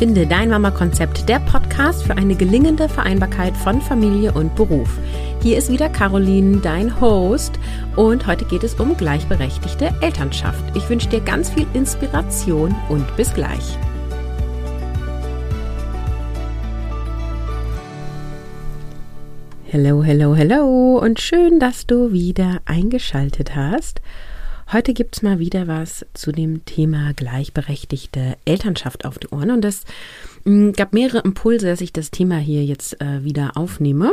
Finde dein Mama-Konzept, der Podcast für eine gelingende Vereinbarkeit von Familie und Beruf. Hier ist wieder Caroline, dein Host, und heute geht es um gleichberechtigte Elternschaft. Ich wünsche dir ganz viel Inspiration und bis gleich. Hello, hello, hello und schön, dass du wieder eingeschaltet hast. Heute gibt es mal wieder was zu dem Thema gleichberechtigte Elternschaft auf die Ohren. Und es mm, gab mehrere Impulse, dass ich das Thema hier jetzt äh, wieder aufnehme.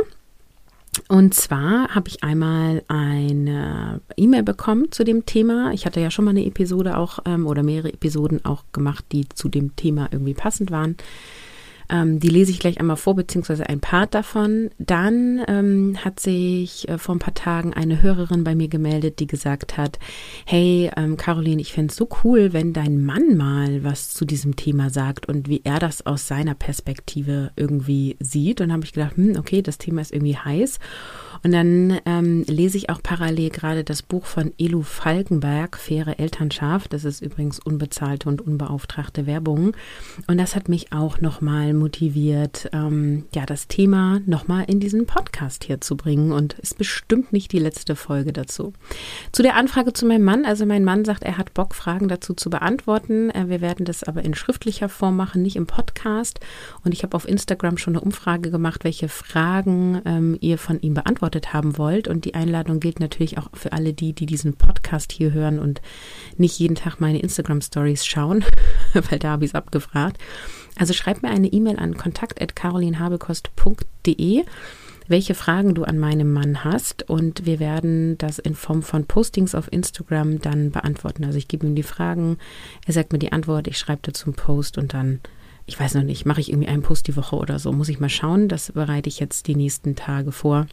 Und zwar habe ich einmal eine E-Mail bekommen zu dem Thema. Ich hatte ja schon mal eine Episode auch ähm, oder mehrere Episoden auch gemacht, die zu dem Thema irgendwie passend waren. Ähm, die lese ich gleich einmal vor, beziehungsweise ein Part davon. Dann ähm, hat sich äh, vor ein paar Tagen eine Hörerin bei mir gemeldet, die gesagt hat, hey, ähm, Caroline, ich fände es so cool, wenn dein Mann mal was zu diesem Thema sagt und wie er das aus seiner Perspektive irgendwie sieht. Und habe ich gedacht, hm, okay, das Thema ist irgendwie heiß. Und dann ähm, lese ich auch parallel gerade das Buch von Elu Falkenberg, Faire Elternschaft. Das ist übrigens unbezahlte und unbeauftragte Werbung. Und das hat mich auch nochmal motiviert, ähm, ja, das Thema nochmal in diesen Podcast hier zu bringen. Und ist bestimmt nicht die letzte Folge dazu. Zu der Anfrage zu meinem Mann. Also mein Mann sagt, er hat Bock, Fragen dazu zu beantworten. Äh, wir werden das aber in schriftlicher Form machen, nicht im Podcast. Und ich habe auf Instagram schon eine Umfrage gemacht, welche Fragen ähm, ihr von ihm beantwortet haben wollt. Und die Einladung gilt natürlich auch für alle die, die diesen Podcast hier hören und nicht jeden Tag meine Instagram-Stories schauen, weil da habe ich es abgefragt. Also schreib mir eine E-Mail an kontakt.carolinhabekost.de welche Fragen du an meinem Mann hast und wir werden das in Form von Postings auf Instagram dann beantworten. Also ich gebe ihm die Fragen, er sagt mir die Antwort, ich schreibe dazu einen Post und dann, ich weiß noch nicht, mache ich irgendwie einen Post die Woche oder so, muss ich mal schauen. Das bereite ich jetzt die nächsten Tage vor.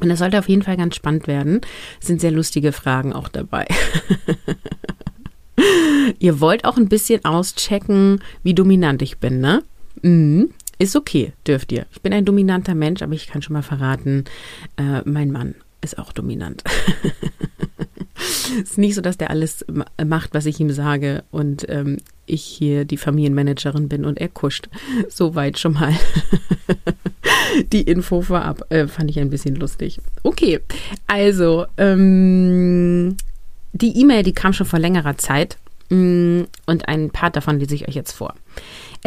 Und das sollte auf jeden Fall ganz spannend werden. Es sind sehr lustige Fragen auch dabei. Ihr wollt auch ein bisschen auschecken, wie dominant ich bin, ne? Mhm. Ist okay, dürft ihr. Ich bin ein dominanter Mensch, aber ich kann schon mal verraten, äh, mein Mann ist auch dominant. Es ist nicht so, dass der alles macht, was ich ihm sage und ähm, ich hier die Familienmanagerin bin und er kuscht. Soweit schon mal die Info vorab. Äh, fand ich ein bisschen lustig. Okay, also ähm, die E-Mail, die kam schon vor längerer Zeit mm, und ein Part davon lese ich euch jetzt vor.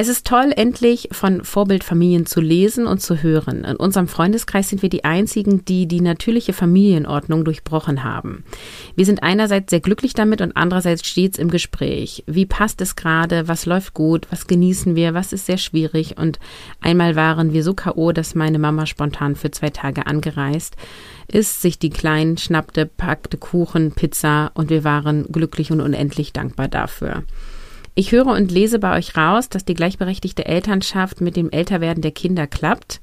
Es ist toll, endlich von Vorbildfamilien zu lesen und zu hören. In unserem Freundeskreis sind wir die Einzigen, die die natürliche Familienordnung durchbrochen haben. Wir sind einerseits sehr glücklich damit und andererseits stets im Gespräch. Wie passt es gerade? Was läuft gut? Was genießen wir? Was ist sehr schwierig? Und einmal waren wir so K.O., dass meine Mama spontan für zwei Tage angereist ist, sich die Kleinen schnappte, packte Kuchen, Pizza und wir waren glücklich und unendlich dankbar dafür. Ich höre und lese bei euch raus, dass die gleichberechtigte Elternschaft mit dem Älterwerden der Kinder klappt.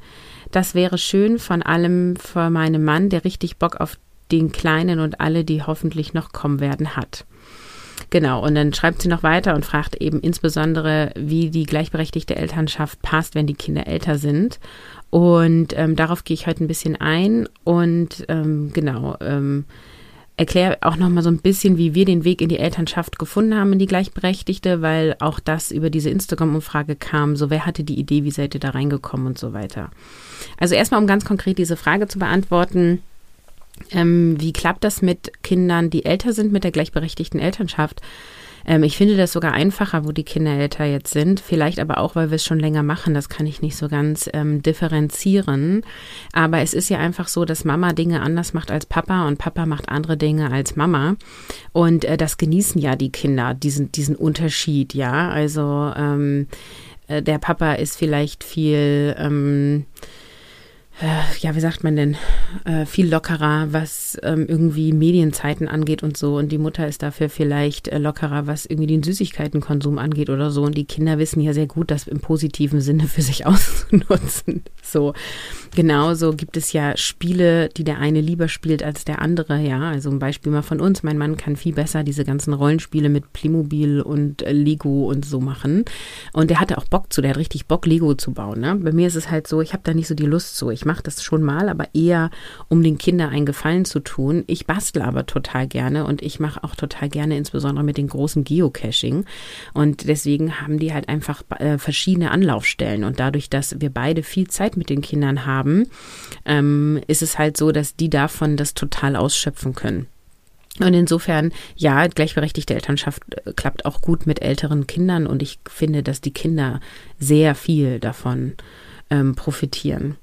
Das wäre schön von allem für meinen Mann, der richtig Bock auf den Kleinen und alle, die hoffentlich noch kommen werden, hat. Genau, und dann schreibt sie noch weiter und fragt eben insbesondere, wie die gleichberechtigte Elternschaft passt, wenn die Kinder älter sind. Und ähm, darauf gehe ich heute ein bisschen ein. Und ähm, genau, ähm, erkläre auch noch mal so ein bisschen, wie wir den Weg in die Elternschaft gefunden haben, in die Gleichberechtigte, weil auch das über diese Instagram-Umfrage kam. So, wer hatte die Idee, wie seid ihr da reingekommen und so weiter. Also erstmal, um ganz konkret diese Frage zu beantworten, ähm, wie klappt das mit Kindern, die älter sind, mit der gleichberechtigten Elternschaft? Ähm, ich finde das sogar einfacher, wo die Kinder älter jetzt sind. Vielleicht aber auch, weil wir es schon länger machen. Das kann ich nicht so ganz ähm, differenzieren. Aber es ist ja einfach so, dass Mama Dinge anders macht als Papa und Papa macht andere Dinge als Mama. Und äh, das genießen ja die Kinder, diesen, diesen Unterschied, ja. Also ähm, äh, der Papa ist vielleicht viel ähm, äh, ja, wie sagt man denn, äh, viel lockerer, was ähm, irgendwie Medienzeiten angeht und so. Und die Mutter ist dafür vielleicht äh, lockerer, was irgendwie den Süßigkeitenkonsum angeht oder so. Und die Kinder wissen ja sehr gut, das im positiven Sinne für sich auszunutzen. So, genauso gibt es ja Spiele, die der eine lieber spielt als der andere. Ja, also ein Beispiel mal von uns. Mein Mann kann viel besser diese ganzen Rollenspiele mit Playmobil und äh, Lego und so machen. Und der hatte auch Bock zu, der hat richtig Bock, Lego zu bauen. Ne? Bei mir ist es halt so, ich habe da nicht so die Lust zu. Ich mache das schon mal, aber eher, um den Kindern einen Gefallen zu tun. Ich bastle aber total gerne und ich mache auch total gerne, insbesondere mit den großen Geocaching. Und deswegen haben die halt einfach äh, verschiedene Anlaufstellen. Und dadurch, dass wir beide viel Zeit mit den Kindern haben, ähm, ist es halt so, dass die davon das total ausschöpfen können. Und insofern, ja, gleichberechtigte Elternschaft äh, klappt auch gut mit älteren Kindern und ich finde, dass die Kinder sehr viel davon ähm, profitieren.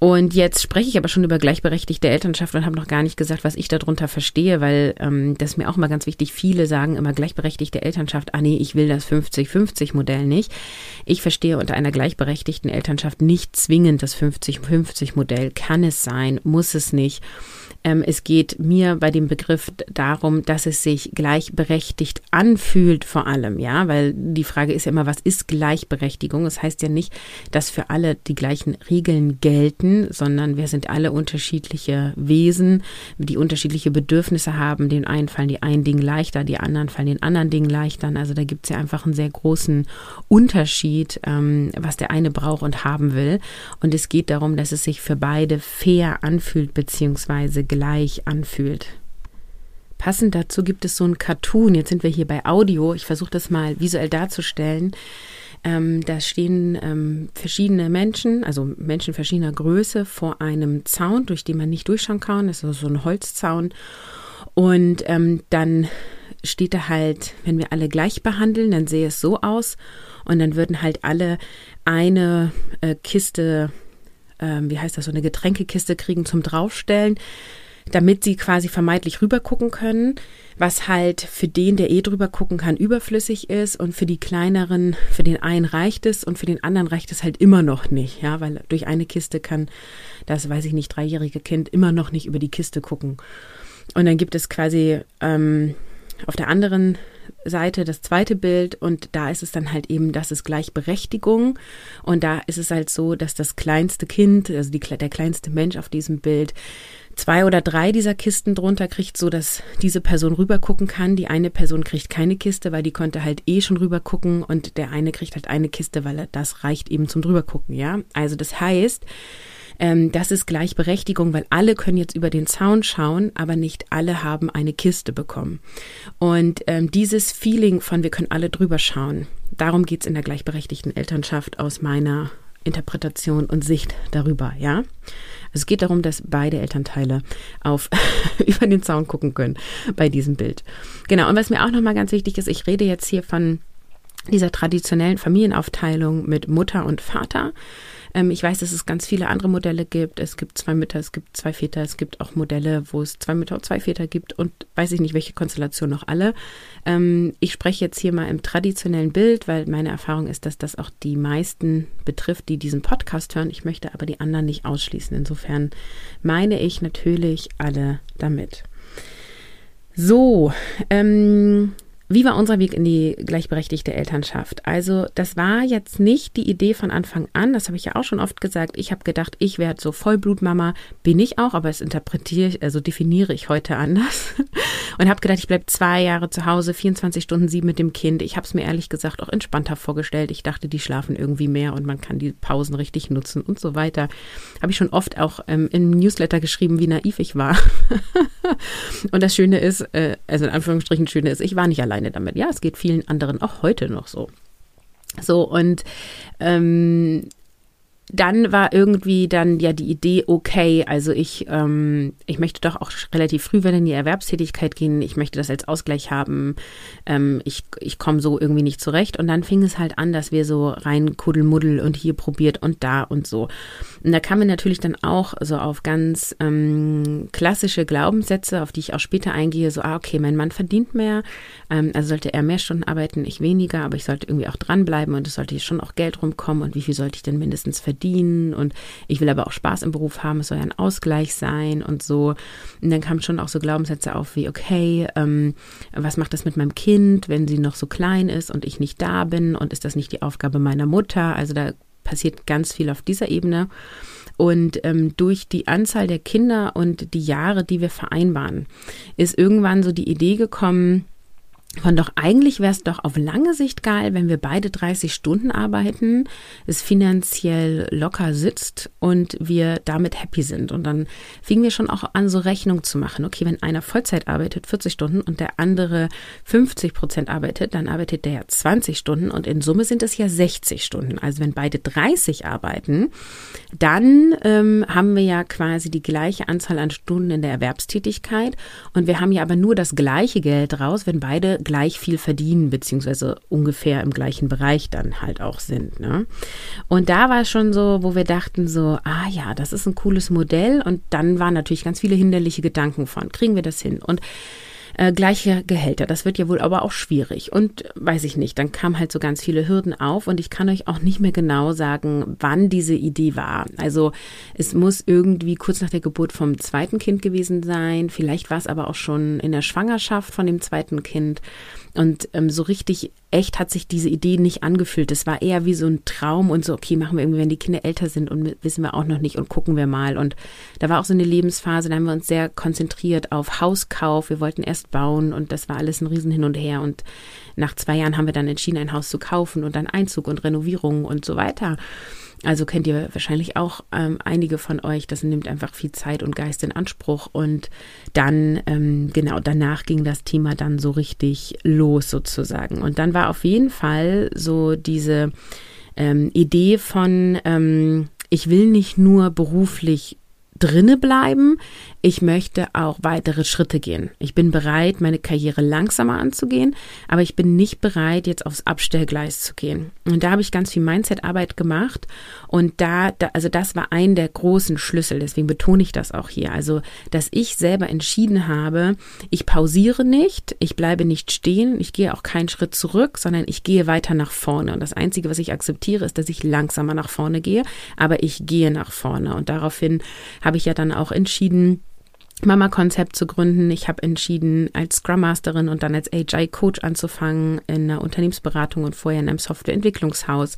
Und jetzt spreche ich aber schon über gleichberechtigte Elternschaft und habe noch gar nicht gesagt, was ich darunter verstehe, weil ähm, das ist mir auch mal ganz wichtig. Viele sagen immer gleichberechtigte Elternschaft, ah nee, ich will das 50-50-Modell nicht. Ich verstehe unter einer gleichberechtigten Elternschaft nicht zwingend das 50-50-Modell. Kann es sein, muss es nicht. Ähm, es geht mir bei dem Begriff darum, dass es sich gleichberechtigt anfühlt vor allem, ja, weil die Frage ist ja immer, was ist Gleichberechtigung? Das heißt ja nicht, dass für alle die gleichen Regeln gelten, sondern wir sind alle unterschiedliche Wesen, die unterschiedliche Bedürfnisse haben. Den einen fallen die einen Dinge leichter, die anderen fallen den anderen Dingen leichter. Also da gibt es ja einfach einen sehr großen Unterschied, ähm, was der eine braucht und haben will. Und es geht darum, dass es sich für beide fair anfühlt, beziehungsweise gleich anfühlt. Passend dazu gibt es so ein Cartoon. Jetzt sind wir hier bei Audio. Ich versuche das mal visuell darzustellen. Ähm, da stehen ähm, verschiedene Menschen, also Menschen verschiedener Größe, vor einem Zaun, durch den man nicht durchschauen kann. Das ist also so ein Holzzaun. Und ähm, dann steht da halt, wenn wir alle gleich behandeln, dann sehe es so aus. Und dann würden halt alle eine äh, Kiste, äh, wie heißt das, so eine Getränkekiste kriegen zum Draufstellen damit sie quasi vermeintlich rübergucken können, was halt für den, der eh drüber gucken kann, überflüssig ist und für die kleineren, für den einen reicht es und für den anderen reicht es halt immer noch nicht, ja, weil durch eine Kiste kann das, weiß ich nicht, dreijährige Kind immer noch nicht über die Kiste gucken. Und dann gibt es quasi ähm, auf der anderen Seite das zweite Bild und da ist es dann halt eben, das ist Gleichberechtigung und da ist es halt so, dass das kleinste Kind, also die, der kleinste Mensch auf diesem Bild zwei oder drei dieser Kisten drunter kriegt, so dass diese Person rübergucken kann. Die eine Person kriegt keine Kiste, weil die konnte halt eh schon rübergucken und der eine kriegt halt eine Kiste, weil das reicht eben zum drübergucken, ja. Also das heißt, ähm, das ist Gleichberechtigung, weil alle können jetzt über den Zaun schauen, aber nicht alle haben eine Kiste bekommen. Und ähm, dieses Feeling von wir können alle drüber schauen, darum geht's in der gleichberechtigten Elternschaft aus meiner Interpretation und Sicht darüber, ja. Also es geht darum, dass beide Elternteile auf über den Zaun gucken können bei diesem Bild. Genau. Und was mir auch nochmal ganz wichtig ist, ich rede jetzt hier von dieser traditionellen Familienaufteilung mit Mutter und Vater. Ähm, ich weiß, dass es ganz viele andere Modelle gibt. Es gibt zwei Mütter, es gibt zwei Väter, es gibt auch Modelle, wo es zwei Mütter und zwei Väter gibt und weiß ich nicht, welche Konstellation noch alle. Ähm, ich spreche jetzt hier mal im traditionellen Bild, weil meine Erfahrung ist, dass das auch die meisten betrifft, die diesen Podcast hören. Ich möchte aber die anderen nicht ausschließen. Insofern meine ich natürlich alle damit. So, ähm, wie war unser Weg in die gleichberechtigte Elternschaft? Also das war jetzt nicht die Idee von Anfang an, das habe ich ja auch schon oft gesagt. Ich habe gedacht, ich werde so Vollblutmama, bin ich auch, aber es interpretiere ich, also definiere ich heute anders. Und habe gedacht, ich bleibe zwei Jahre zu Hause, 24 Stunden sieben mit dem Kind. Ich habe es mir ehrlich gesagt auch entspannter vorgestellt. Ich dachte, die schlafen irgendwie mehr und man kann die Pausen richtig nutzen und so weiter. Habe ich schon oft auch ähm, im Newsletter geschrieben, wie naiv ich war. und das Schöne ist, äh, also in Anführungsstrichen Schöne ist, ich war nicht allein alleine damit. Ja, es geht vielen anderen auch heute noch so. So, und ähm, dann war irgendwie dann ja die Idee, okay, also ich, ähm, ich möchte doch auch relativ früh wieder in die Erwerbstätigkeit gehen, ich möchte das als Ausgleich haben, ähm, ich, ich komme so irgendwie nicht zurecht. Und dann fing es halt an, dass wir so rein Kuddelmuddel und hier probiert und da und so. Und da kamen natürlich dann auch so auf ganz ähm, klassische Glaubenssätze, auf die ich auch später eingehe, so, ah, okay, mein Mann verdient mehr, ähm, also sollte er mehr Stunden arbeiten, ich weniger, aber ich sollte irgendwie auch dranbleiben und es sollte schon auch Geld rumkommen und wie viel sollte ich denn mindestens verdienen? Verdienen und ich will aber auch Spaß im Beruf haben, es soll ja ein Ausgleich sein und so. Und dann kamen schon auch so Glaubenssätze auf wie, okay, ähm, was macht das mit meinem Kind, wenn sie noch so klein ist und ich nicht da bin und ist das nicht die Aufgabe meiner Mutter? Also da passiert ganz viel auf dieser Ebene. Und ähm, durch die Anzahl der Kinder und die Jahre, die wir vereinbaren, ist irgendwann so die Idee gekommen, von doch eigentlich wäre es doch auf lange Sicht geil, wenn wir beide 30 Stunden arbeiten, es finanziell locker sitzt und wir damit happy sind. Und dann fingen wir schon auch an, so Rechnung zu machen. Okay, wenn einer Vollzeit arbeitet, 40 Stunden und der andere 50 Prozent arbeitet, dann arbeitet der ja 20 Stunden und in Summe sind es ja 60 Stunden. Also wenn beide 30 arbeiten, dann ähm, haben wir ja quasi die gleiche Anzahl an Stunden in der Erwerbstätigkeit und wir haben ja aber nur das gleiche Geld raus, wenn beide gleich viel verdienen, beziehungsweise ungefähr im gleichen Bereich dann halt auch sind. Ne? Und da war es schon so, wo wir dachten so, ah ja, das ist ein cooles Modell. Und dann waren natürlich ganz viele hinderliche Gedanken von, kriegen wir das hin? Und äh, gleiche Gehälter. Das wird ja wohl aber auch schwierig. Und weiß ich nicht, dann kamen halt so ganz viele Hürden auf und ich kann euch auch nicht mehr genau sagen, wann diese Idee war. Also es muss irgendwie kurz nach der Geburt vom zweiten Kind gewesen sein. Vielleicht war es aber auch schon in der Schwangerschaft von dem zweiten Kind. Und ähm, so richtig echt hat sich diese Idee nicht angefühlt. Es war eher wie so ein Traum und so, okay, machen wir irgendwie, wenn die Kinder älter sind und wissen wir auch noch nicht und gucken wir mal. Und da war auch so eine Lebensphase, da haben wir uns sehr konzentriert auf Hauskauf. Wir wollten erst bauen und das war alles ein Riesen hin und her. Und nach zwei Jahren haben wir dann entschieden, ein Haus zu kaufen und dann Einzug und Renovierung und so weiter. Also kennt ihr wahrscheinlich auch ähm, einige von euch. Das nimmt einfach viel Zeit und Geist in Anspruch. Und dann, ähm, genau, danach ging das Thema dann so richtig los sozusagen. Und dann war auf jeden Fall so diese ähm, Idee von, ähm, ich will nicht nur beruflich drinne bleiben. Ich möchte auch weitere Schritte gehen. Ich bin bereit, meine Karriere langsamer anzugehen, aber ich bin nicht bereit, jetzt aufs Abstellgleis zu gehen. Und da habe ich ganz viel Mindset-Arbeit gemacht und da, da, also das war ein der großen Schlüssel. Deswegen betone ich das auch hier. Also, dass ich selber entschieden habe, ich pausiere nicht, ich bleibe nicht stehen, ich gehe auch keinen Schritt zurück, sondern ich gehe weiter nach vorne. Und das Einzige, was ich akzeptiere, ist, dass ich langsamer nach vorne gehe, aber ich gehe nach vorne. Und daraufhin habe ich ja dann auch entschieden, Mama-Konzept zu gründen. Ich habe entschieden, als Scrum Masterin und dann als AJ-Coach anzufangen in einer Unternehmensberatung und vorher in einem Softwareentwicklungshaus.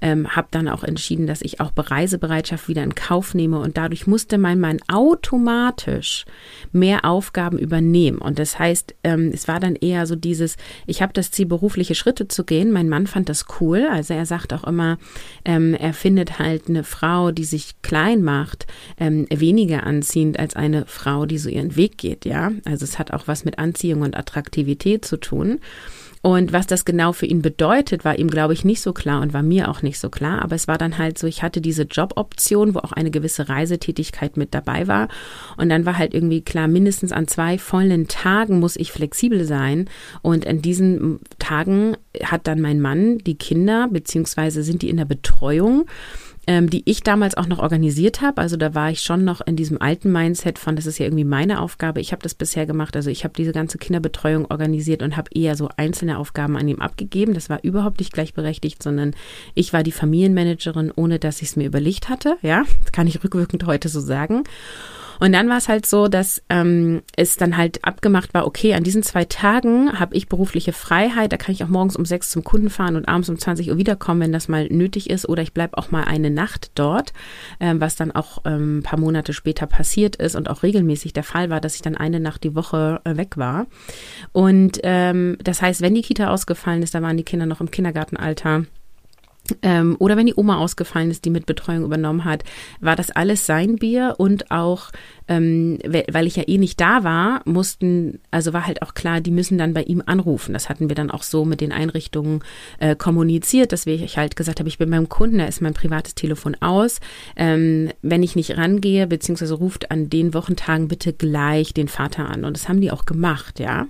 Ähm, habe dann auch entschieden, dass ich auch Reisebereitschaft wieder in Kauf nehme und dadurch musste mein Mann automatisch mehr Aufgaben übernehmen. Und das heißt, ähm, es war dann eher so dieses, ich habe das Ziel, berufliche Schritte zu gehen. Mein Mann fand das cool. Also er sagt auch immer, ähm, er findet halt eine Frau, die sich klein macht, ähm, weniger anziehend als eine Frau, Frau, die so ihren Weg geht, ja. Also es hat auch was mit Anziehung und Attraktivität zu tun. Und was das genau für ihn bedeutet, war ihm, glaube ich, nicht so klar und war mir auch nicht so klar. Aber es war dann halt so, ich hatte diese Joboption, wo auch eine gewisse Reisetätigkeit mit dabei war. Und dann war halt irgendwie klar, mindestens an zwei vollen Tagen muss ich flexibel sein. Und in diesen Tagen hat dann mein Mann die Kinder, beziehungsweise sind die in der Betreuung ähm, die ich damals auch noch organisiert habe. Also da war ich schon noch in diesem alten Mindset von, das ist ja irgendwie meine Aufgabe. Ich habe das bisher gemacht. Also ich habe diese ganze Kinderbetreuung organisiert und habe eher so einzelne Aufgaben an ihm abgegeben. Das war überhaupt nicht gleichberechtigt, sondern ich war die Familienmanagerin, ohne dass ich es mir überlegt hatte. Ja, das kann ich rückwirkend heute so sagen. Und dann war es halt so, dass ähm, es dann halt abgemacht war, okay, an diesen zwei Tagen habe ich berufliche Freiheit, da kann ich auch morgens um sechs zum Kunden fahren und abends um 20 Uhr wiederkommen, wenn das mal nötig ist. Oder ich bleibe auch mal eine Nacht dort, ähm, was dann auch ähm, ein paar Monate später passiert ist und auch regelmäßig der Fall war, dass ich dann eine Nacht die Woche äh, weg war. Und ähm, das heißt, wenn die Kita ausgefallen ist, da waren die Kinder noch im Kindergartenalter ähm, oder wenn die Oma ausgefallen ist, die mit Betreuung übernommen hat, war das alles sein Bier und auch, ähm, weil ich ja eh nicht da war, mussten, also war halt auch klar, die müssen dann bei ihm anrufen. Das hatten wir dann auch so mit den Einrichtungen äh, kommuniziert, dass wir ich halt gesagt habe, ich bin beim Kunden, da ist mein privates Telefon aus. Ähm, wenn ich nicht rangehe, beziehungsweise ruft an den Wochentagen bitte gleich den Vater an. Und das haben die auch gemacht, ja.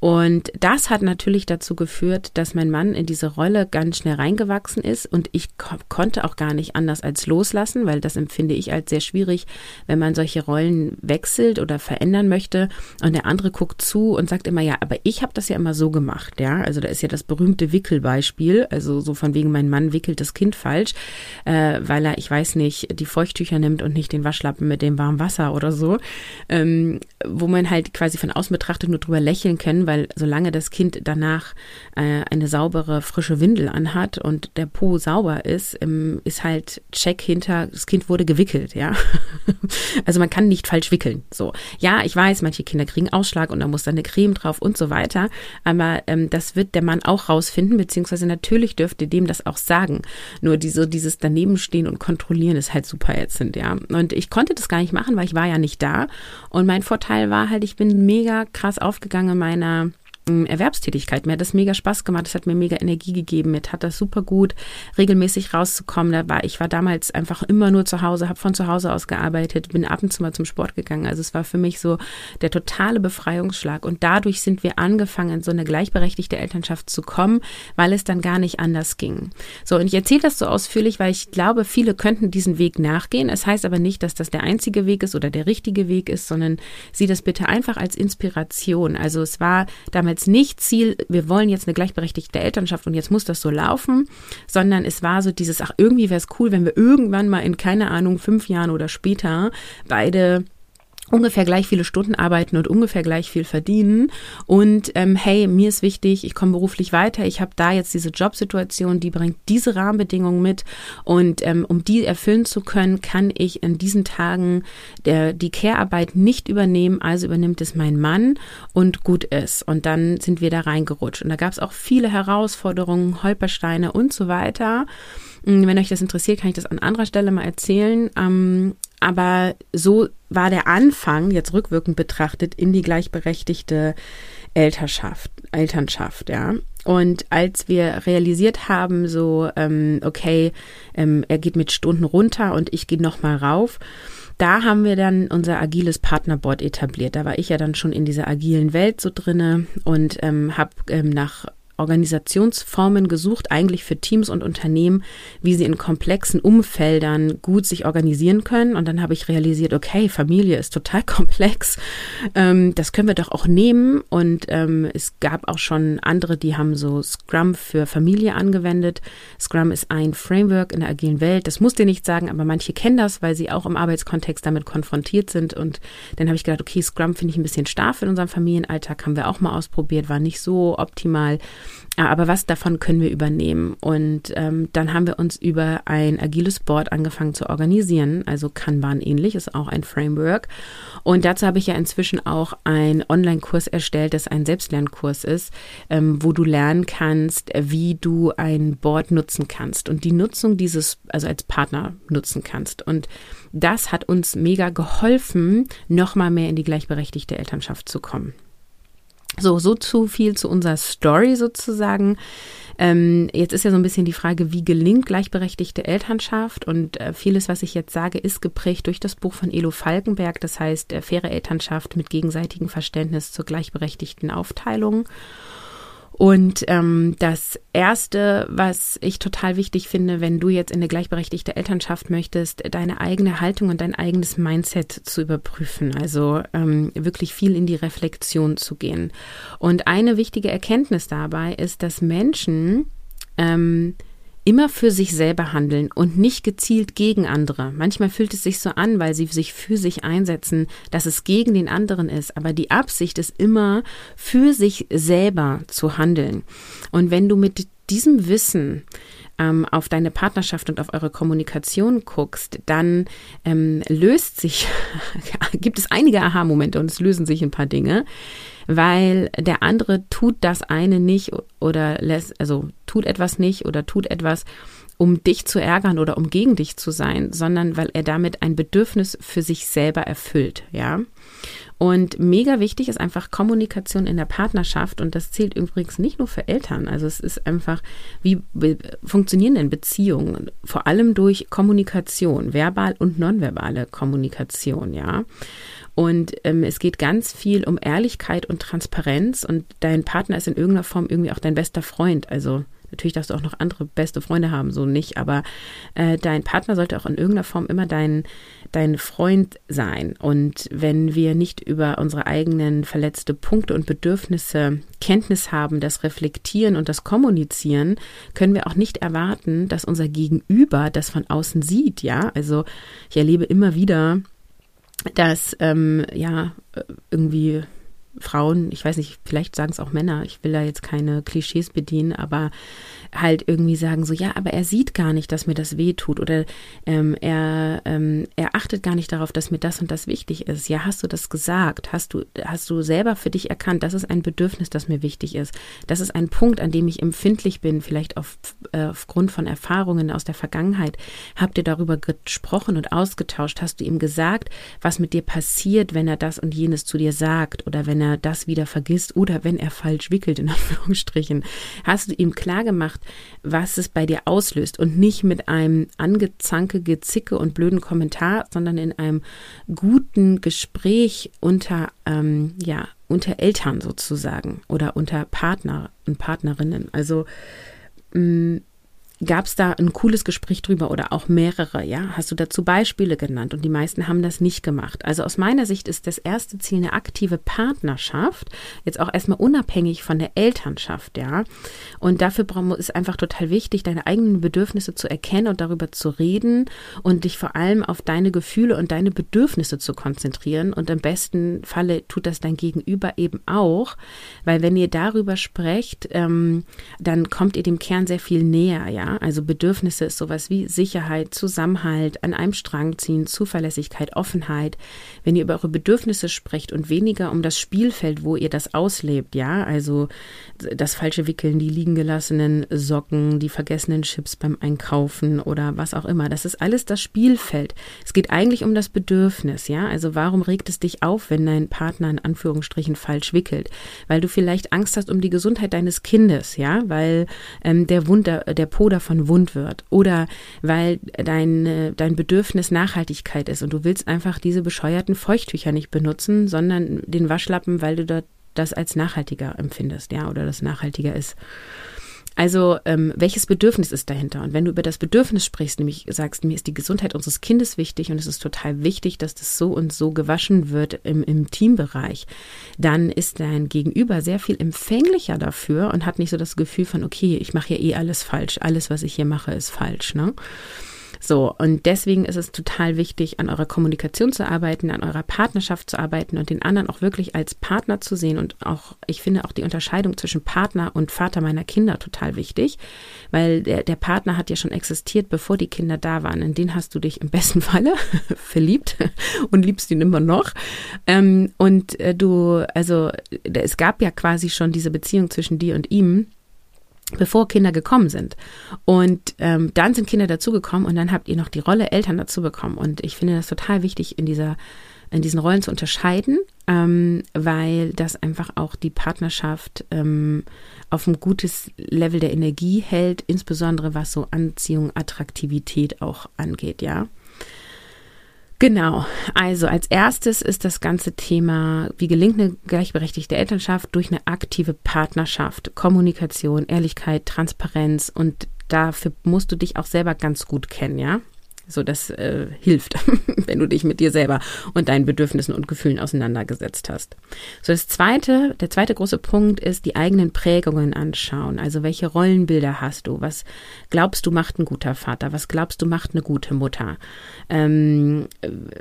Und das hat natürlich dazu geführt, dass mein Mann in diese Rolle ganz schnell reingewachsen ist und ich ko konnte auch gar nicht anders als loslassen, weil das empfinde ich als sehr schwierig, wenn man solche Rollen wechselt oder verändern möchte und der andere guckt zu und sagt immer, ja, aber ich habe das ja immer so gemacht, ja. Also da ist ja das berühmte Wickelbeispiel, also so von wegen, mein Mann wickelt das Kind falsch, äh, weil er, ich weiß nicht, die Feuchttücher nimmt und nicht den Waschlappen mit dem warmen Wasser oder so. Ähm, wo man halt quasi von außen betrachtet nur drüber lächeln kann, weil solange das Kind danach äh, eine saubere, frische Windel anhat und der Po sauber ist, ähm, ist halt Check hinter, das Kind wurde gewickelt, ja. also man kann nicht falsch wickeln. So, ja, ich weiß, manche Kinder kriegen Ausschlag und da muss dann eine Creme drauf und so weiter. Aber ähm, das wird der Mann auch rausfinden, beziehungsweise natürlich dürfte dem das auch sagen. Nur diese, dieses Danebenstehen und kontrollieren ist halt super ätzend, ja. Und ich konnte das gar nicht machen, weil ich war ja nicht da. Und mein Vorteil war halt, ich bin mega krass aufgegangen in meiner Erwerbstätigkeit. Mir hat das mega Spaß gemacht, es hat mir mega Energie gegeben, mir tat das super gut, regelmäßig rauszukommen. Da war, ich war damals einfach immer nur zu Hause, habe von zu Hause aus gearbeitet, bin ab und zu mal zum Sport gegangen. Also es war für mich so der totale Befreiungsschlag. Und dadurch sind wir angefangen, in so eine gleichberechtigte Elternschaft zu kommen, weil es dann gar nicht anders ging. So, und ich erzähle das so ausführlich, weil ich glaube, viele könnten diesen Weg nachgehen. Es heißt aber nicht, dass das der einzige Weg ist oder der richtige Weg ist, sondern sieh das bitte einfach als Inspiration. Also es war damals damals nicht Ziel, wir wollen jetzt eine gleichberechtigte Elternschaft und jetzt muss das so laufen, sondern es war so dieses, ach, irgendwie wäre es cool, wenn wir irgendwann mal in, keine Ahnung, fünf Jahren oder später beide ungefähr gleich viele Stunden arbeiten und ungefähr gleich viel verdienen. Und ähm, hey, mir ist wichtig, ich komme beruflich weiter, ich habe da jetzt diese Jobsituation, die bringt diese Rahmenbedingungen mit. Und ähm, um die erfüllen zu können, kann ich in diesen Tagen der, die Care-Arbeit nicht übernehmen, also übernimmt es mein Mann und gut ist. Und dann sind wir da reingerutscht. Und da gab es auch viele Herausforderungen, Holpersteine und so weiter. Hm, wenn euch das interessiert, kann ich das an anderer Stelle mal erzählen. Ähm, aber so war der Anfang, jetzt rückwirkend betrachtet, in die gleichberechtigte Elternschaft, Elternschaft, ja. Und als wir realisiert haben, so, ähm, okay, ähm, er geht mit Stunden runter und ich gehe nochmal rauf, da haben wir dann unser agiles Partnerboard etabliert. Da war ich ja dann schon in dieser agilen Welt so drinne und ähm, habe ähm, nach Organisationsformen gesucht, eigentlich für Teams und Unternehmen, wie sie in komplexen Umfeldern gut sich organisieren können. Und dann habe ich realisiert, okay, Familie ist total komplex. Ähm, das können wir doch auch nehmen. Und ähm, es gab auch schon andere, die haben so Scrum für Familie angewendet. Scrum ist ein Framework in der agilen Welt. Das muss dir nicht sagen, aber manche kennen das, weil sie auch im Arbeitskontext damit konfrontiert sind. Und dann habe ich gedacht, okay, Scrum finde ich ein bisschen stark in unserem Familienalltag, haben wir auch mal ausprobiert, war nicht so optimal. Aber was davon können wir übernehmen? Und ähm, dann haben wir uns über ein agiles Board angefangen zu organisieren, also Kanban ähnlich, ist auch ein Framework. Und dazu habe ich ja inzwischen auch einen Online-Kurs erstellt, das ein Selbstlernkurs ist, ähm, wo du lernen kannst, wie du ein Board nutzen kannst und die Nutzung dieses, also als Partner nutzen kannst. Und das hat uns mega geholfen, nochmal mehr in die gleichberechtigte Elternschaft zu kommen. So, so zu viel zu unserer Story sozusagen. Ähm, jetzt ist ja so ein bisschen die Frage, wie gelingt gleichberechtigte Elternschaft? Und äh, vieles, was ich jetzt sage, ist geprägt durch das Buch von Elo Falkenberg, das heißt äh, Faire Elternschaft mit gegenseitigem Verständnis zur gleichberechtigten Aufteilung. Und ähm, das Erste, was ich total wichtig finde, wenn du jetzt in eine gleichberechtigte Elternschaft möchtest, deine eigene Haltung und dein eigenes Mindset zu überprüfen. Also ähm, wirklich viel in die Reflexion zu gehen. Und eine wichtige Erkenntnis dabei ist, dass Menschen ähm, immer für sich selber handeln und nicht gezielt gegen andere. Manchmal fühlt es sich so an, weil sie sich für sich einsetzen, dass es gegen den anderen ist. Aber die Absicht ist immer, für sich selber zu handeln. Und wenn du mit diesem Wissen ähm, auf deine Partnerschaft und auf eure Kommunikation guckst, dann ähm, löst sich, gibt es einige Aha-Momente und es lösen sich ein paar Dinge weil der andere tut das eine nicht oder lässt, also tut etwas nicht oder tut etwas, um dich zu ärgern oder um gegen dich zu sein, sondern weil er damit ein Bedürfnis für sich selber erfüllt, ja. Und mega wichtig ist einfach Kommunikation in der Partnerschaft und das zählt übrigens nicht nur für Eltern. Also es ist einfach, wie funktionieren denn Beziehungen? Vor allem durch Kommunikation, verbal und nonverbale Kommunikation, ja. Und ähm, es geht ganz viel um Ehrlichkeit und Transparenz und dein Partner ist in irgendeiner Form irgendwie auch dein bester Freund. Also natürlich darfst du auch noch andere beste Freunde haben, so nicht, aber äh, dein Partner sollte auch in irgendeiner Form immer dein, dein Freund sein. Und wenn wir nicht über unsere eigenen verletzte Punkte und Bedürfnisse Kenntnis haben, das Reflektieren und das Kommunizieren, können wir auch nicht erwarten, dass unser Gegenüber das von außen sieht, ja. Also ich erlebe immer wieder, dass ähm, ja irgendwie Frauen, ich weiß nicht, vielleicht sagen es auch Männer, ich will da jetzt keine Klischees bedienen, aber halt irgendwie sagen so, ja, aber er sieht gar nicht, dass mir das weh tut oder ähm, er, ähm, er achtet gar nicht darauf, dass mir das und das wichtig ist. Ja, hast du das gesagt? Hast du, hast du selber für dich erkannt, das ist ein Bedürfnis, das mir wichtig ist? Das ist ein Punkt, an dem ich empfindlich bin, vielleicht auf, äh, aufgrund von Erfahrungen aus der Vergangenheit. Habt ihr darüber gesprochen und ausgetauscht? Hast du ihm gesagt, was mit dir passiert, wenn er das und jenes zu dir sagt oder wenn er das wieder vergisst oder wenn er falsch wickelt, in Anführungsstrichen? Hast du ihm klar gemacht, macht, was es bei dir auslöst und nicht mit einem Angezanke, Gezicke und blöden Kommentar, sondern in einem guten Gespräch unter, ähm, ja, unter Eltern sozusagen oder unter Partner und Partnerinnen. Also mh, mm, Gab es da ein cooles Gespräch drüber oder auch mehrere, ja? Hast du dazu Beispiele genannt? Und die meisten haben das nicht gemacht. Also aus meiner Sicht ist das erste Ziel eine aktive Partnerschaft, jetzt auch erstmal unabhängig von der Elternschaft, ja? Und dafür ist einfach total wichtig, deine eigenen Bedürfnisse zu erkennen und darüber zu reden und dich vor allem auf deine Gefühle und deine Bedürfnisse zu konzentrieren. Und im besten Falle tut das dein Gegenüber eben auch, weil wenn ihr darüber sprecht, ähm, dann kommt ihr dem Kern sehr viel näher, ja? Also Bedürfnisse ist sowas wie Sicherheit, Zusammenhalt, an einem Strang ziehen, Zuverlässigkeit, Offenheit. Wenn ihr über eure Bedürfnisse sprecht und weniger um das Spielfeld, wo ihr das auslebt, ja, also das falsche Wickeln, die liegen gelassenen Socken, die vergessenen Chips beim Einkaufen oder was auch immer. Das ist alles das Spielfeld. Es geht eigentlich um das Bedürfnis, ja. Also warum regt es dich auf, wenn dein Partner in Anführungsstrichen falsch wickelt? Weil du vielleicht Angst hast um die Gesundheit deines Kindes, ja, weil ähm, der Wund, der, der Po davon wund wird oder weil dein, dein Bedürfnis Nachhaltigkeit ist und du willst einfach diese bescheuerten Feuchttücher nicht benutzen, sondern den Waschlappen, weil du das als nachhaltiger empfindest, ja, oder das nachhaltiger ist. Also, ähm, welches Bedürfnis ist dahinter? Und wenn du über das Bedürfnis sprichst, nämlich sagst, mir ist die Gesundheit unseres Kindes wichtig und es ist total wichtig, dass das so und so gewaschen wird im, im Teambereich, dann ist dein Gegenüber sehr viel empfänglicher dafür und hat nicht so das Gefühl von, okay, ich mache ja eh alles falsch, alles, was ich hier mache, ist falsch, ne? So, und deswegen ist es total wichtig, an eurer Kommunikation zu arbeiten, an eurer Partnerschaft zu arbeiten und den anderen auch wirklich als Partner zu sehen. Und auch, ich finde auch die Unterscheidung zwischen Partner und Vater meiner Kinder total wichtig, weil der, der Partner hat ja schon existiert, bevor die Kinder da waren. In den hast du dich im besten Falle verliebt und liebst ihn immer noch. Ähm, und äh, du, also es gab ja quasi schon diese Beziehung zwischen dir und ihm bevor Kinder gekommen sind. Und ähm, dann sind Kinder dazugekommen und dann habt ihr noch die Rolle Eltern dazu bekommen. Und ich finde das total wichtig, in dieser in diesen Rollen zu unterscheiden, ähm, weil das einfach auch die Partnerschaft ähm, auf ein gutes Level der Energie hält, insbesondere was so Anziehung, Attraktivität auch angeht, ja. Genau, also als erstes ist das ganze Thema, wie gelingt eine gleichberechtigte Elternschaft durch eine aktive Partnerschaft, Kommunikation, Ehrlichkeit, Transparenz und dafür musst du dich auch selber ganz gut kennen, ja. So, das äh, hilft, wenn du dich mit dir selber und deinen Bedürfnissen und Gefühlen auseinandergesetzt hast. So, das zweite, der zweite große Punkt ist die eigenen Prägungen anschauen. Also, welche Rollenbilder hast du? Was glaubst du macht ein guter Vater? Was glaubst du macht eine gute Mutter? Ähm,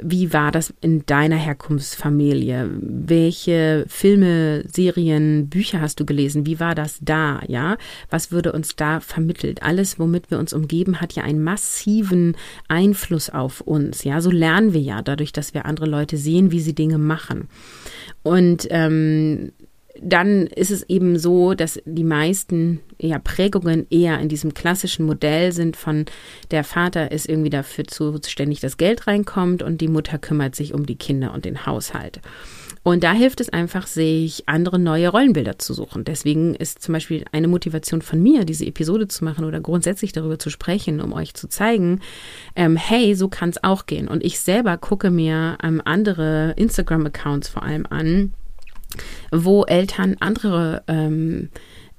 wie war das in deiner Herkunftsfamilie? Welche Filme, Serien, Bücher hast du gelesen? Wie war das da? Ja, was würde uns da vermittelt? Alles, womit wir uns umgeben, hat ja einen massiven Einfluss auf uns. Ja, so lernen wir ja dadurch, dass wir andere Leute sehen, wie sie Dinge machen. Und ähm, dann ist es eben so, dass die meisten ja, Prägungen eher in diesem klassischen Modell sind von der Vater ist irgendwie dafür zuständig, dass Geld reinkommt und die Mutter kümmert sich um die Kinder und den Haushalt. Und da hilft es einfach, sich andere neue Rollenbilder zu suchen. Deswegen ist zum Beispiel eine Motivation von mir, diese Episode zu machen oder grundsätzlich darüber zu sprechen, um euch zu zeigen, ähm, hey, so kann es auch gehen. Und ich selber gucke mir ähm, andere Instagram-Accounts vor allem an, wo Eltern andere ähm,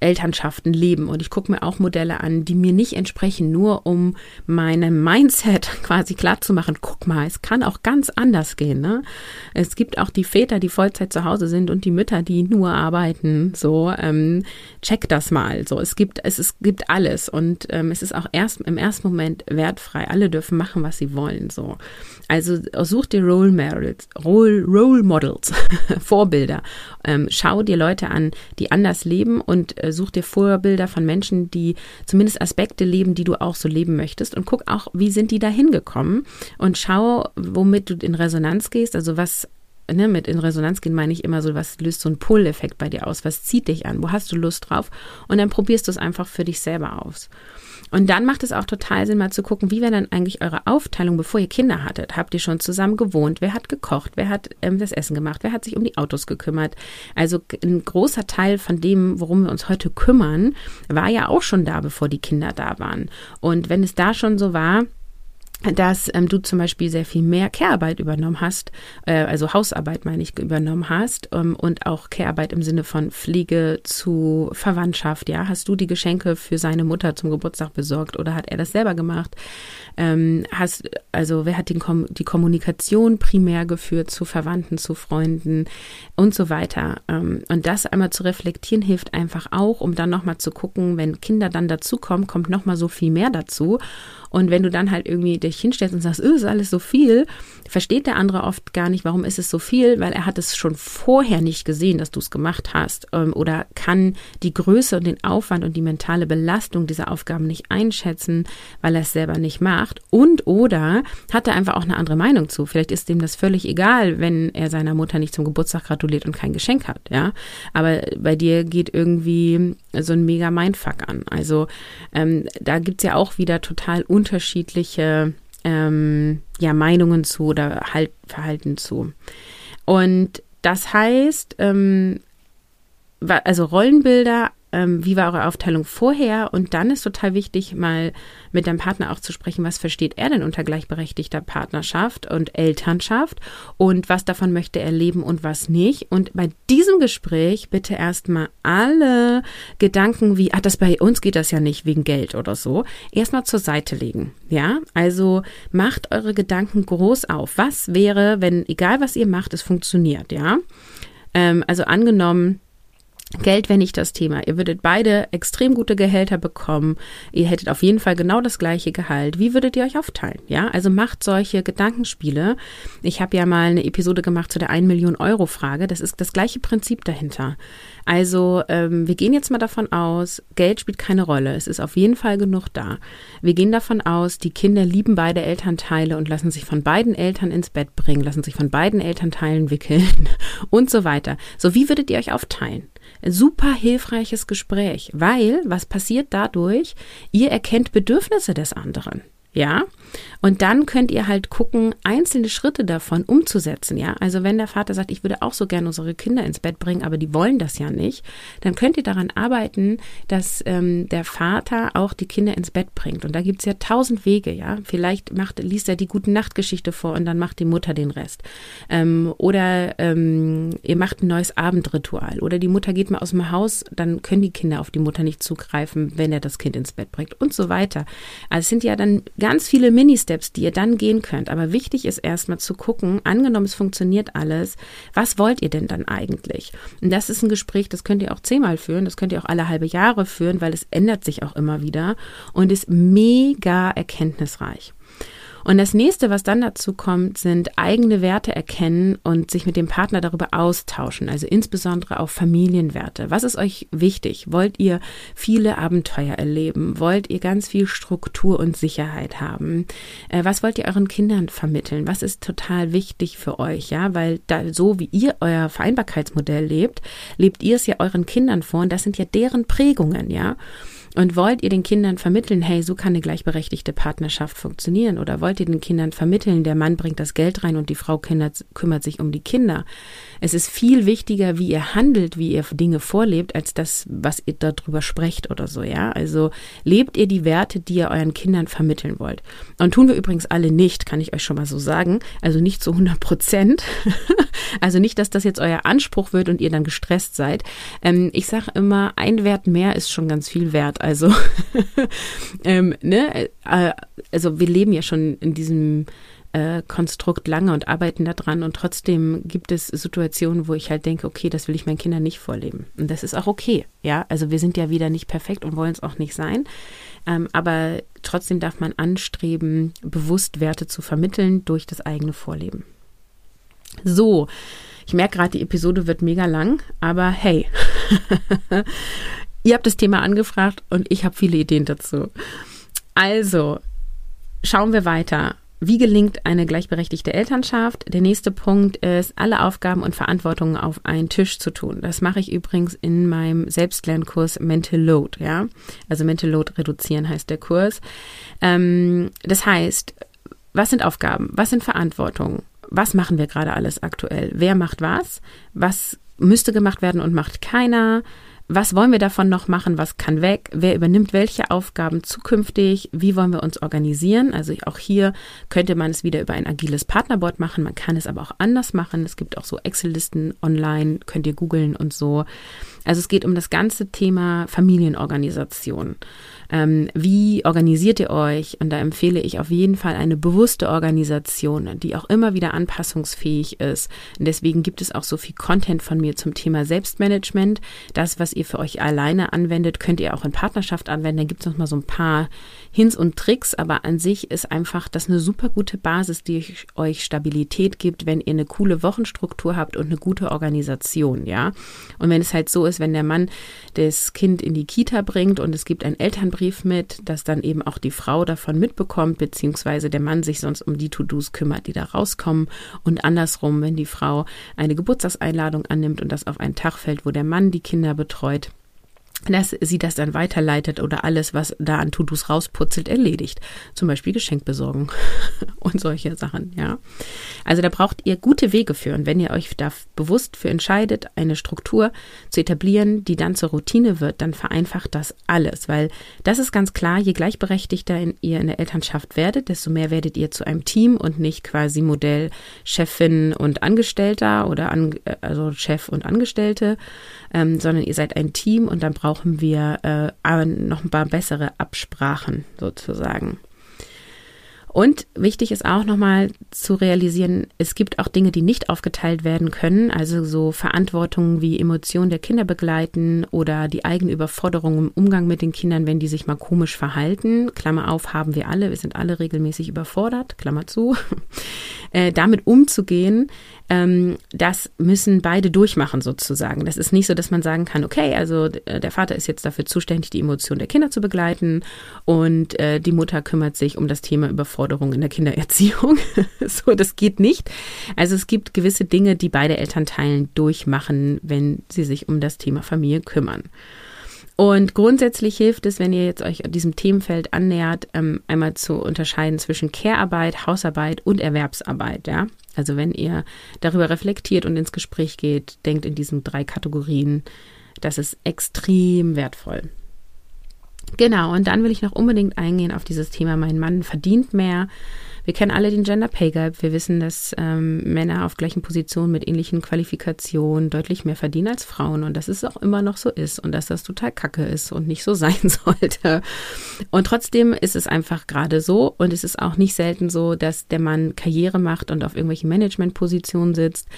Elternschaften leben. Und ich gucke mir auch Modelle an, die mir nicht entsprechen, nur um meinem Mindset quasi klar zu machen, guck mal, es kann auch ganz anders gehen. Ne? Es gibt auch die Väter, die Vollzeit zu Hause sind und die Mütter, die nur arbeiten. So, ähm, check das mal. So, es gibt, es, es gibt alles und ähm, es ist auch erst im ersten Moment wertfrei. Alle dürfen machen, was sie wollen. So. Also such dir Role Models, Role, Role Models, Vorbilder. Ähm, schau dir Leute an, die anders leben und äh, such dir Vorbilder von Menschen, die zumindest Aspekte leben, die du auch so leben möchtest. Und guck auch, wie sind die da hingekommen? Und schau, womit du in Resonanz gehst, also was Ne, mit in Resonanz gehen meine ich immer so, was löst so ein Pull-Effekt bei dir aus? Was zieht dich an? Wo hast du Lust drauf? Und dann probierst du es einfach für dich selber aus. Und dann macht es auch total Sinn, mal zu gucken, wie wäre dann eigentlich eure Aufteilung, bevor ihr Kinder hattet? Habt ihr schon zusammen gewohnt? Wer hat gekocht? Wer hat ähm, das Essen gemacht? Wer hat sich um die Autos gekümmert? Also ein großer Teil von dem, worum wir uns heute kümmern, war ja auch schon da, bevor die Kinder da waren. Und wenn es da schon so war, dass ähm, du zum Beispiel sehr viel mehr Care-Arbeit übernommen hast, äh, also Hausarbeit meine ich, übernommen hast ähm, und auch Care-Arbeit im Sinne von Pflege zu Verwandtschaft, ja, hast du die Geschenke für seine Mutter zum Geburtstag besorgt oder hat er das selber gemacht? Ähm, hast, also wer hat den Kom die Kommunikation primär geführt zu Verwandten, zu Freunden und so weiter. Ähm, und das einmal zu reflektieren hilft einfach auch, um dann nochmal zu gucken, wenn Kinder dann dazukommen, kommt nochmal so viel mehr dazu. Und wenn du dann halt irgendwie dich hinstellst und sagst, oh, ist alles so viel, versteht der andere oft gar nicht, warum ist es so viel, weil er hat es schon vorher nicht gesehen, dass du es gemacht hast ähm, oder kann die Größe und den Aufwand und die mentale Belastung dieser Aufgaben nicht einschätzen, weil er es selber nicht macht und oder hat er einfach auch eine andere Meinung zu. Vielleicht ist dem das völlig egal, wenn er seiner Mutter nicht zum Geburtstag gratuliert und kein Geschenk hat, ja. Aber bei dir geht irgendwie so ein mega Mindfuck an. Also ähm, da gibt's ja auch wieder total unterschiedliche ähm, ja, Meinungen zu oder halt Verhalten zu. Und das heißt, ähm, also Rollenbilder ähm, wie war eure Aufteilung vorher? Und dann ist total wichtig, mal mit deinem Partner auch zu sprechen, was versteht er denn unter gleichberechtigter Partnerschaft und Elternschaft und was davon möchte er leben und was nicht. Und bei diesem Gespräch bitte erstmal alle Gedanken wie, ah, das bei uns geht das ja nicht wegen Geld oder so, erstmal zur Seite legen. Ja, also macht eure Gedanken groß auf. Was wäre, wenn, egal was ihr macht, es funktioniert, ja? Ähm, also angenommen, Geld wäre nicht das Thema. Ihr würdet beide extrem gute Gehälter bekommen. Ihr hättet auf jeden Fall genau das gleiche Gehalt. Wie würdet ihr euch aufteilen? Ja, also macht solche Gedankenspiele. Ich habe ja mal eine Episode gemacht zu der 1 Million Euro Frage. Das ist das gleiche Prinzip dahinter. Also ähm, wir gehen jetzt mal davon aus, Geld spielt keine Rolle. Es ist auf jeden Fall genug da. Wir gehen davon aus, die Kinder lieben beide Elternteile und lassen sich von beiden Eltern ins Bett bringen, lassen sich von beiden Elternteilen wickeln und so weiter. So, wie würdet ihr euch aufteilen? super hilfreiches Gespräch, weil was passiert dadurch? Ihr erkennt Bedürfnisse des anderen. Ja, und dann könnt ihr halt gucken, einzelne Schritte davon umzusetzen. Ja, also wenn der Vater sagt, ich würde auch so gerne unsere Kinder ins Bett bringen, aber die wollen das ja nicht, dann könnt ihr daran arbeiten, dass ähm, der Vater auch die Kinder ins Bett bringt. Und da gibt's ja tausend Wege. Ja, vielleicht macht, liest er die gute Nachtgeschichte vor und dann macht die Mutter den Rest. Ähm, oder ähm, ihr macht ein neues Abendritual. Oder die Mutter geht mal aus dem Haus, dann können die Kinder auf die Mutter nicht zugreifen, wenn er das Kind ins Bett bringt und so weiter. Also es sind ja dann ganz viele Mini-Steps, die ihr dann gehen könnt. Aber wichtig ist erstmal zu gucken, angenommen es funktioniert alles, was wollt ihr denn dann eigentlich? Und das ist ein Gespräch, das könnt ihr auch zehnmal führen, das könnt ihr auch alle halbe Jahre führen, weil es ändert sich auch immer wieder und ist mega erkenntnisreich. Und das nächste, was dann dazu kommt, sind eigene Werte erkennen und sich mit dem Partner darüber austauschen, also insbesondere auch Familienwerte. Was ist euch wichtig? Wollt ihr viele Abenteuer erleben? Wollt ihr ganz viel Struktur und Sicherheit haben? Äh, was wollt ihr euren Kindern vermitteln? Was ist total wichtig für euch? Ja, weil da, so wie ihr euer Vereinbarkeitsmodell lebt, lebt ihr es ja euren Kindern vor und das sind ja deren Prägungen, ja. Und wollt ihr den Kindern vermitteln, hey, so kann eine gleichberechtigte Partnerschaft funktionieren? Oder wollt ihr den Kindern vermitteln, der Mann bringt das Geld rein und die Frau kümmert, sich um die Kinder? Es ist viel wichtiger, wie ihr handelt, wie ihr Dinge vorlebt, als das, was ihr darüber sprecht oder so, ja? Also lebt ihr die Werte, die ihr euren Kindern vermitteln wollt. Und tun wir übrigens alle nicht, kann ich euch schon mal so sagen. Also nicht zu 100 Prozent. also nicht, dass das jetzt euer Anspruch wird und ihr dann gestresst seid. Ähm, ich sage immer, ein Wert mehr ist schon ganz viel wert. Also, ähm, ne, äh, also wir leben ja schon in diesem äh, Konstrukt lange und arbeiten daran und trotzdem gibt es Situationen, wo ich halt denke, okay, das will ich meinen Kindern nicht vorleben. Und das ist auch okay, ja. Also wir sind ja wieder nicht perfekt und wollen es auch nicht sein. Ähm, aber trotzdem darf man anstreben, bewusst Werte zu vermitteln durch das eigene Vorleben. So, ich merke gerade, die Episode wird mega lang, aber hey, Ihr habt das Thema angefragt und ich habe viele Ideen dazu. Also, schauen wir weiter. Wie gelingt eine gleichberechtigte Elternschaft? Der nächste Punkt ist, alle Aufgaben und Verantwortungen auf einen Tisch zu tun. Das mache ich übrigens in meinem Selbstlernkurs Mental Load, ja. Also Mental Load reduzieren heißt der Kurs. Ähm, das heißt, was sind Aufgaben? Was sind Verantwortungen? Was machen wir gerade alles aktuell? Wer macht was? Was müsste gemacht werden und macht keiner? Was wollen wir davon noch machen, was kann weg, wer übernimmt welche Aufgaben zukünftig, wie wollen wir uns organisieren. Also auch hier könnte man es wieder über ein agiles Partnerboard machen, man kann es aber auch anders machen. Es gibt auch so Excel-Listen online, könnt ihr googeln und so. Also es geht um das ganze Thema Familienorganisation. Ähm, wie organisiert ihr euch? Und da empfehle ich auf jeden Fall eine bewusste Organisation, die auch immer wieder anpassungsfähig ist. Und deswegen gibt es auch so viel Content von mir zum Thema Selbstmanagement. Das, was ihr für euch alleine anwendet, könnt ihr auch in Partnerschaft anwenden. Da gibt es noch mal so ein paar Hints und Tricks, aber an sich ist einfach das eine super gute Basis, die euch Stabilität gibt, wenn ihr eine coole Wochenstruktur habt und eine gute Organisation, ja. Und wenn es halt so ist, wenn der Mann das Kind in die Kita bringt und es gibt einen Elternbrief mit, dass dann eben auch die Frau davon mitbekommt, beziehungsweise der Mann sich sonst um die To-Dos kümmert, die da rauskommen. Und andersrum, wenn die Frau eine Geburtstagseinladung annimmt und das auf einen Tag fällt, wo der Mann die Kinder betreut, dass sie das dann weiterleitet oder alles, was da an To-Dos rausputzelt, erledigt. Zum Beispiel Geschenkbesorgung und solche Sachen, ja. Also da braucht ihr gute Wege für. Und wenn ihr euch da bewusst für entscheidet, eine Struktur zu etablieren, die dann zur Routine wird, dann vereinfacht das alles. Weil das ist ganz klar, je gleichberechtigter in, ihr in der Elternschaft werdet, desto mehr werdet ihr zu einem Team und nicht quasi Modell Chefin und Angestellter oder an, also Chef und Angestellte, ähm, sondern ihr seid ein Team und dann brauchen wir äh, noch ein paar bessere Absprachen sozusagen. Und wichtig ist auch nochmal zu realisieren, es gibt auch Dinge, die nicht aufgeteilt werden können, also so Verantwortungen wie Emotionen der Kinder begleiten oder die eigene Überforderung im Umgang mit den Kindern, wenn die sich mal komisch verhalten. Klammer auf, haben wir alle, wir sind alle regelmäßig überfordert, Klammer zu. Äh, damit umzugehen, ähm, das müssen beide durchmachen sozusagen. Das ist nicht so, dass man sagen kann, okay, also äh, der Vater ist jetzt dafür zuständig, die Emotionen der Kinder zu begleiten und äh, die Mutter kümmert sich um das Thema Überforderung in der Kindererziehung. so, das geht nicht. Also es gibt gewisse Dinge, die beide Elternteilen durchmachen, wenn sie sich um das Thema Familie kümmern. Und grundsätzlich hilft es, wenn ihr jetzt euch diesem Themenfeld annähert, ähm, einmal zu unterscheiden zwischen Care-Arbeit, Hausarbeit und Erwerbsarbeit. Ja? Also wenn ihr darüber reflektiert und ins Gespräch geht, denkt in diesen drei Kategorien, das ist extrem wertvoll. Genau, und dann will ich noch unbedingt eingehen auf dieses Thema, mein Mann verdient mehr. Wir kennen alle den Gender Pay Gap. Wir wissen, dass ähm, Männer auf gleichen Positionen mit ähnlichen Qualifikationen deutlich mehr verdienen als Frauen und dass es auch immer noch so ist und dass das total kacke ist und nicht so sein sollte. Und trotzdem ist es einfach gerade so und es ist auch nicht selten so, dass der Mann Karriere macht und auf irgendwelchen Managementpositionen sitzt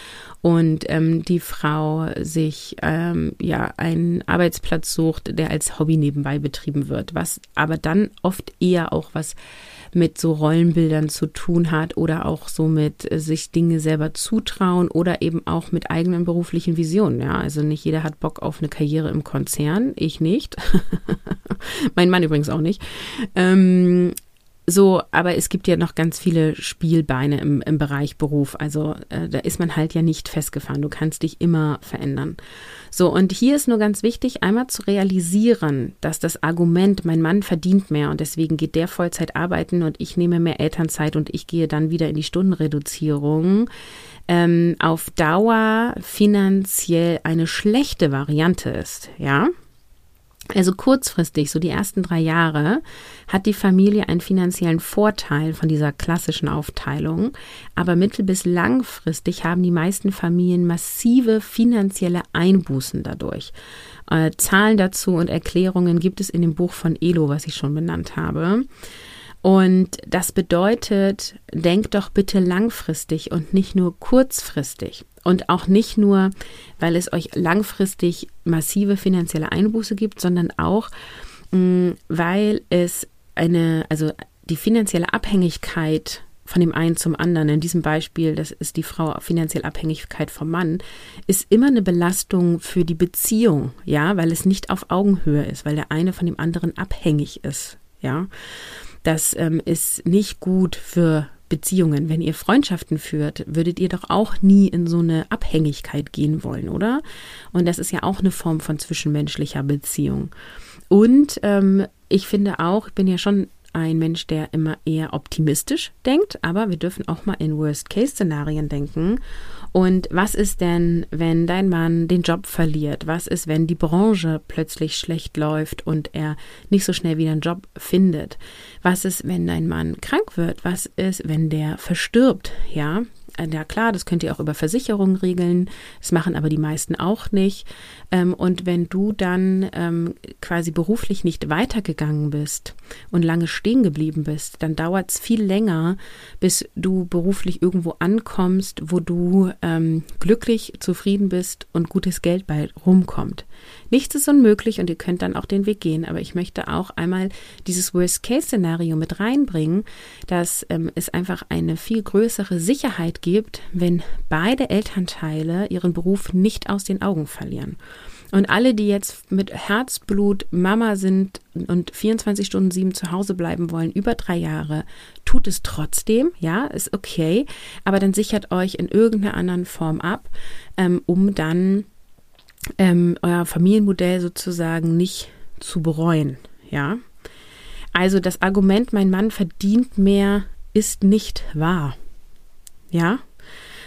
und ähm, die Frau sich ähm, ja einen Arbeitsplatz sucht, der als Hobby nebenbei betrieben wird, was aber dann oft eher auch was mit so Rollenbildern zu tun hat oder auch so mit äh, sich Dinge selber zutrauen oder eben auch mit eigenen beruflichen Visionen. Ja, also nicht jeder hat Bock auf eine Karriere im Konzern, ich nicht. mein Mann übrigens auch nicht. Ähm, so, aber es gibt ja noch ganz viele Spielbeine im, im Bereich Beruf. Also äh, da ist man halt ja nicht festgefahren. Du kannst dich immer verändern. So, und hier ist nur ganz wichtig, einmal zu realisieren, dass das Argument, mein Mann verdient mehr und deswegen geht der Vollzeit arbeiten und ich nehme mehr Elternzeit und ich gehe dann wieder in die Stundenreduzierung, ähm, auf Dauer finanziell eine schlechte Variante ist. Ja, also kurzfristig, so die ersten drei Jahre, hat die Familie einen finanziellen Vorteil von dieser klassischen Aufteilung, aber mittel- bis langfristig haben die meisten Familien massive finanzielle Einbußen dadurch. Äh, Zahlen dazu und Erklärungen gibt es in dem Buch von Elo, was ich schon benannt habe. Und das bedeutet, denkt doch bitte langfristig und nicht nur kurzfristig. Und auch nicht nur, weil es euch langfristig massive finanzielle Einbuße gibt, sondern auch, mh, mm, weil es eine, also die finanzielle Abhängigkeit von dem einen zum anderen, in diesem Beispiel, das ist die Frau finanziell Abhängigkeit vom Mann, ist immer eine Belastung für die Beziehung, ja, weil es nicht auf Augenhöhe ist, weil der eine von dem anderen abhängig ist, ja. Das ähm, ist nicht gut für Beziehungen. Wenn ihr Freundschaften führt, würdet ihr doch auch nie in so eine Abhängigkeit gehen wollen, oder? Und das ist ja auch eine Form von zwischenmenschlicher Beziehung. Und ähm, ich finde auch, ich bin ja schon ein Mensch, der immer eher optimistisch denkt, aber wir dürfen auch mal in Worst-Case-Szenarien denken. Und was ist denn, wenn dein Mann den Job verliert? Was ist, wenn die Branche plötzlich schlecht läuft und er nicht so schnell wieder einen Job findet? Was ist, wenn dein Mann krank wird? Was ist, wenn der verstirbt? Ja, äh, ja klar, das könnt ihr auch über Versicherungen regeln. Das machen aber die meisten auch nicht. Ähm, und wenn du dann ähm, quasi beruflich nicht weitergegangen bist und lange stehen geblieben bist, dann dauert es viel länger, bis du beruflich irgendwo ankommst, wo du ähm, glücklich, zufrieden bist und gutes Geld bei rumkommt. Nichts ist unmöglich und ihr könnt dann auch den Weg gehen. Aber ich möchte auch einmal dieses Worst-Case-Szenario mit reinbringen, dass ähm, es einfach eine viel größere Sicherheit gibt, wenn beide Elternteile ihren Beruf nicht aus den Augen verlieren. Und alle, die jetzt mit Herzblut Mama sind und 24 Stunden sieben zu Hause bleiben wollen, über drei Jahre, tut es trotzdem, ja, ist okay, aber dann sichert euch in irgendeiner anderen Form ab, ähm, um dann ähm, euer Familienmodell sozusagen nicht zu bereuen, ja. Also das Argument, mein Mann verdient mehr, ist nicht wahr, ja.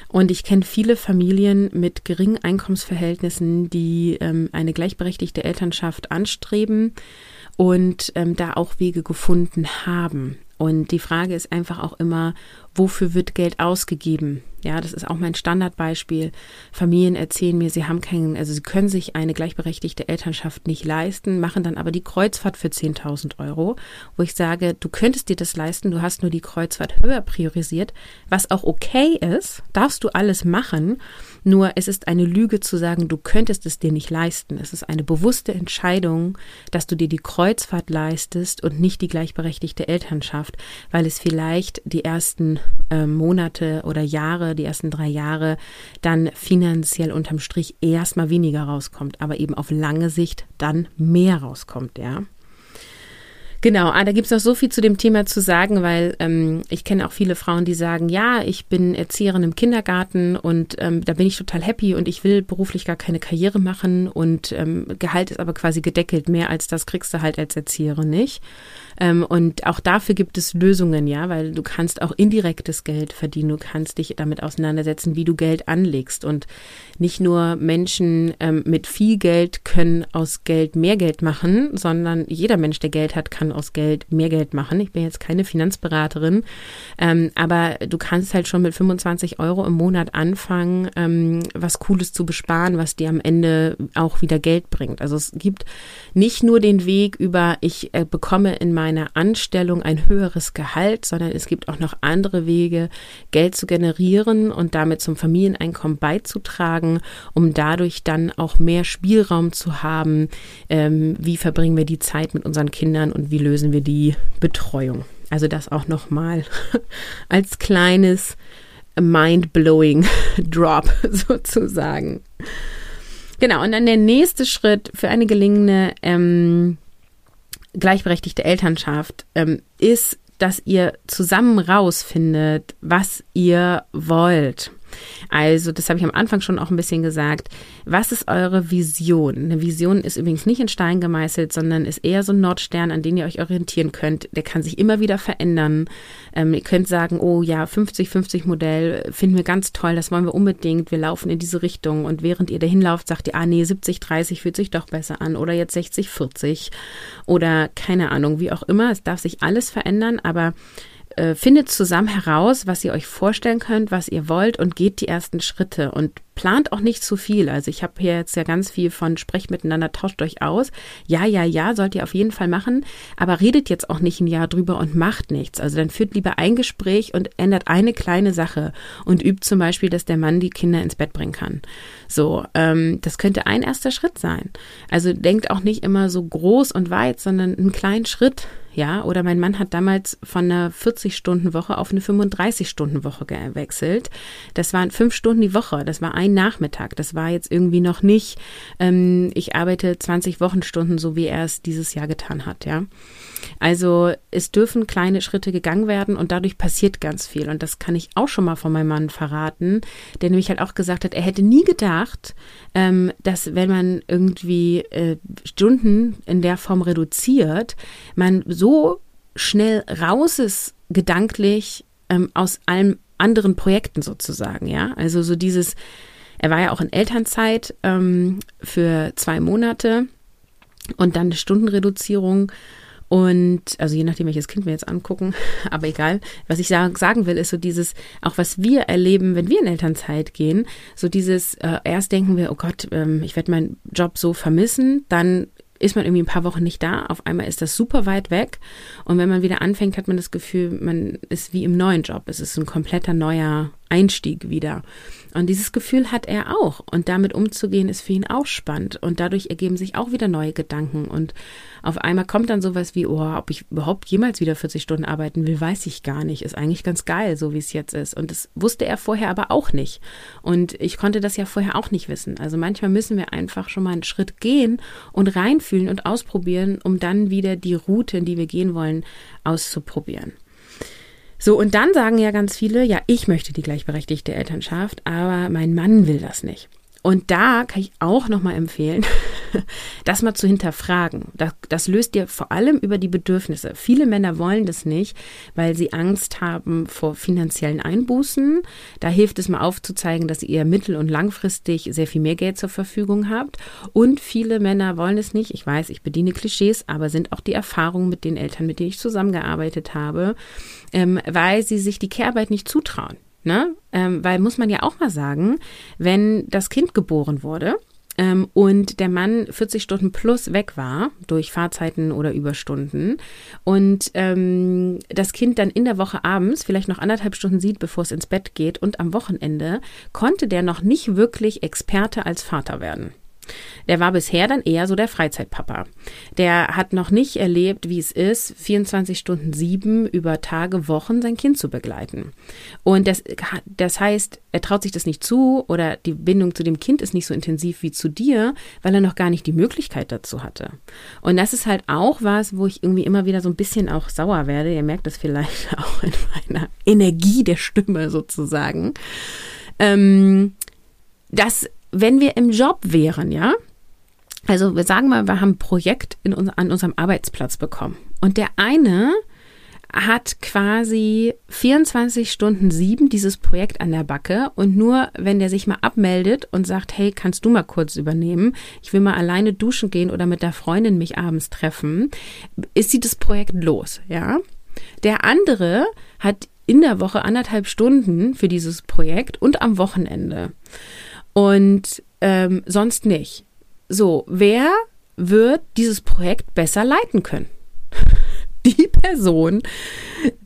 Und ich kenne viele Familien mit geringen Einkommensverhältnissen, die ähm, eine gleichberechtigte Elternschaft anstreben und ähm, da auch Wege gefunden haben. Und die Frage ist einfach auch immer, wofür wird Geld ausgegeben? Ja, das ist auch mein Standardbeispiel. Familien erzählen mir, sie haben keinen, also sie können sich eine gleichberechtigte Elternschaft nicht leisten, machen dann aber die Kreuzfahrt für 10.000 Euro, wo ich sage, du könntest dir das leisten, du hast nur die Kreuzfahrt höher priorisiert, was auch okay ist, darfst du alles machen. Nur es ist eine Lüge zu sagen, du könntest es dir nicht leisten. Es ist eine bewusste Entscheidung, dass du dir die Kreuzfahrt leistest und nicht die gleichberechtigte Elternschaft, weil es vielleicht die ersten äh, Monate oder Jahre, die ersten drei Jahre, dann finanziell unterm Strich erstmal weniger rauskommt, aber eben auf lange Sicht dann mehr rauskommt, ja. Genau, ah, da gibt es noch so viel zu dem Thema zu sagen, weil ähm, ich kenne auch viele Frauen, die sagen, ja, ich bin Erzieherin im Kindergarten und ähm, da bin ich total happy und ich will beruflich gar keine Karriere machen und ähm, Gehalt ist aber quasi gedeckelt. Mehr als das kriegst du halt als Erzieherin nicht. Ähm, und auch dafür gibt es Lösungen, ja, weil du kannst auch indirektes Geld verdienen. Du kannst dich damit auseinandersetzen, wie du Geld anlegst. Und nicht nur Menschen ähm, mit viel Geld können aus Geld mehr Geld machen, sondern jeder Mensch, der Geld hat, kann aus Geld mehr Geld machen. Ich bin jetzt keine Finanzberaterin, ähm, aber du kannst halt schon mit 25 Euro im Monat anfangen, ähm, was Cooles zu besparen, was dir am Ende auch wieder Geld bringt. Also es gibt nicht nur den Weg über, ich äh, bekomme in meinem meiner Anstellung ein höheres Gehalt, sondern es gibt auch noch andere Wege, Geld zu generieren und damit zum Familieneinkommen beizutragen, um dadurch dann auch mehr Spielraum zu haben. Ähm, wie verbringen wir die Zeit mit unseren Kindern und wie lösen wir die Betreuung? Also das auch nochmal als kleines mind-blowing Drop sozusagen. Genau, und dann der nächste Schritt für eine gelingende ähm, gleichberechtigte Elternschaft ähm, ist dass ihr zusammen rausfindet, was ihr wollt. Also, das habe ich am Anfang schon auch ein bisschen gesagt. Was ist eure Vision? Eine Vision ist übrigens nicht in Stein gemeißelt, sondern ist eher so ein Nordstern, an den ihr euch orientieren könnt. Der kann sich immer wieder verändern. Ähm, ihr könnt sagen, oh ja, 50-50 Modell finden wir ganz toll, das wollen wir unbedingt. Wir laufen in diese Richtung. Und während ihr dahin lauft, sagt ihr, ah nee, 70-30 fühlt sich doch besser an. Oder jetzt 60-40. Oder keine Ahnung, wie auch immer. Es darf sich alles verändern, aber äh, findet zusammen heraus, was ihr euch vorstellen könnt, was ihr wollt und geht die ersten Schritte und plant auch nicht zu viel. Also ich habe hier jetzt ja ganz viel von sprecht miteinander, tauscht euch aus. Ja, ja, ja, sollt ihr auf jeden Fall machen, aber redet jetzt auch nicht ein Jahr drüber und macht nichts. Also dann führt lieber ein Gespräch und ändert eine kleine Sache und übt zum Beispiel, dass der Mann die Kinder ins Bett bringen kann. So, ähm, das könnte ein erster Schritt sein. Also denkt auch nicht immer so groß und weit, sondern einen kleinen Schritt ja, oder mein Mann hat damals von einer 40-Stunden-Woche auf eine 35-Stunden-Woche gewechselt. Das waren fünf Stunden die Woche, das war ein Nachmittag. Das war jetzt irgendwie noch nicht, ähm, ich arbeite 20 Wochenstunden, so wie er es dieses Jahr getan hat, ja. Also es dürfen kleine Schritte gegangen werden und dadurch passiert ganz viel. Und das kann ich auch schon mal von meinem Mann verraten, der nämlich halt auch gesagt hat, er hätte nie gedacht, ähm, dass wenn man irgendwie äh, Stunden in der Form reduziert, man so schnell raus ist, gedanklich ähm, aus allen anderen Projekten sozusagen, ja. Also so dieses, er war ja auch in Elternzeit ähm, für zwei Monate und dann eine Stundenreduzierung und also je nachdem, welches Kind wir jetzt angucken, aber egal. Was ich sagen will, ist so dieses, auch was wir erleben, wenn wir in Elternzeit gehen, so dieses, äh, erst denken wir, oh Gott, ähm, ich werde meinen Job so vermissen, dann ist man irgendwie ein paar Wochen nicht da, auf einmal ist das super weit weg und wenn man wieder anfängt, hat man das Gefühl, man ist wie im neuen Job. Es ist ein kompletter neuer Einstieg wieder. Und dieses Gefühl hat er auch. Und damit umzugehen ist für ihn auch spannend. Und dadurch ergeben sich auch wieder neue Gedanken. Und auf einmal kommt dann sowas wie, oh, ob ich überhaupt jemals wieder 40 Stunden arbeiten will, weiß ich gar nicht. Ist eigentlich ganz geil, so wie es jetzt ist. Und das wusste er vorher aber auch nicht. Und ich konnte das ja vorher auch nicht wissen. Also manchmal müssen wir einfach schon mal einen Schritt gehen und reinfühlen und ausprobieren, um dann wieder die Route, in die wir gehen wollen, auszuprobieren. So, und dann sagen ja ganz viele, ja, ich möchte die gleichberechtigte Elternschaft, aber mein Mann will das nicht. Und da kann ich auch nochmal empfehlen, das mal zu hinterfragen. Das, das, löst dir vor allem über die Bedürfnisse. Viele Männer wollen das nicht, weil sie Angst haben vor finanziellen Einbußen. Da hilft es mal aufzuzeigen, dass ihr mittel- und langfristig sehr viel mehr Geld zur Verfügung habt. Und viele Männer wollen es nicht. Ich weiß, ich bediene Klischees, aber sind auch die Erfahrungen mit den Eltern, mit denen ich zusammengearbeitet habe, ähm, weil sie sich die Kehrarbeit nicht zutrauen. Ne? Ähm, weil muss man ja auch mal sagen, wenn das Kind geboren wurde, ähm, und der Mann 40 Stunden plus weg war durch Fahrzeiten oder Überstunden und ähm, das Kind dann in der Woche abends vielleicht noch anderthalb Stunden sieht, bevor es ins Bett geht und am Wochenende konnte der noch nicht wirklich Experte als Vater werden. Der war bisher dann eher so der Freizeitpapa. Der hat noch nicht erlebt, wie es ist, 24 Stunden sieben über Tage, Wochen sein Kind zu begleiten. Und das, das heißt, er traut sich das nicht zu oder die Bindung zu dem Kind ist nicht so intensiv wie zu dir, weil er noch gar nicht die Möglichkeit dazu hatte. Und das ist halt auch was, wo ich irgendwie immer wieder so ein bisschen auch sauer werde. Ihr merkt das vielleicht auch in meiner Energie der Stimme sozusagen. Ähm, dass wenn wir im Job wären, ja, also wir sagen mal, wir haben ein Projekt in, an unserem Arbeitsplatz bekommen. Und der eine hat quasi 24 Stunden sieben dieses Projekt an der Backe und nur wenn der sich mal abmeldet und sagt, hey, kannst du mal kurz übernehmen, ich will mal alleine duschen gehen oder mit der Freundin mich abends treffen, ist sie das Projekt los, ja. Der andere hat in der Woche anderthalb Stunden für dieses Projekt und am Wochenende und ähm, sonst nicht. So, wer wird dieses Projekt besser leiten können? die Person,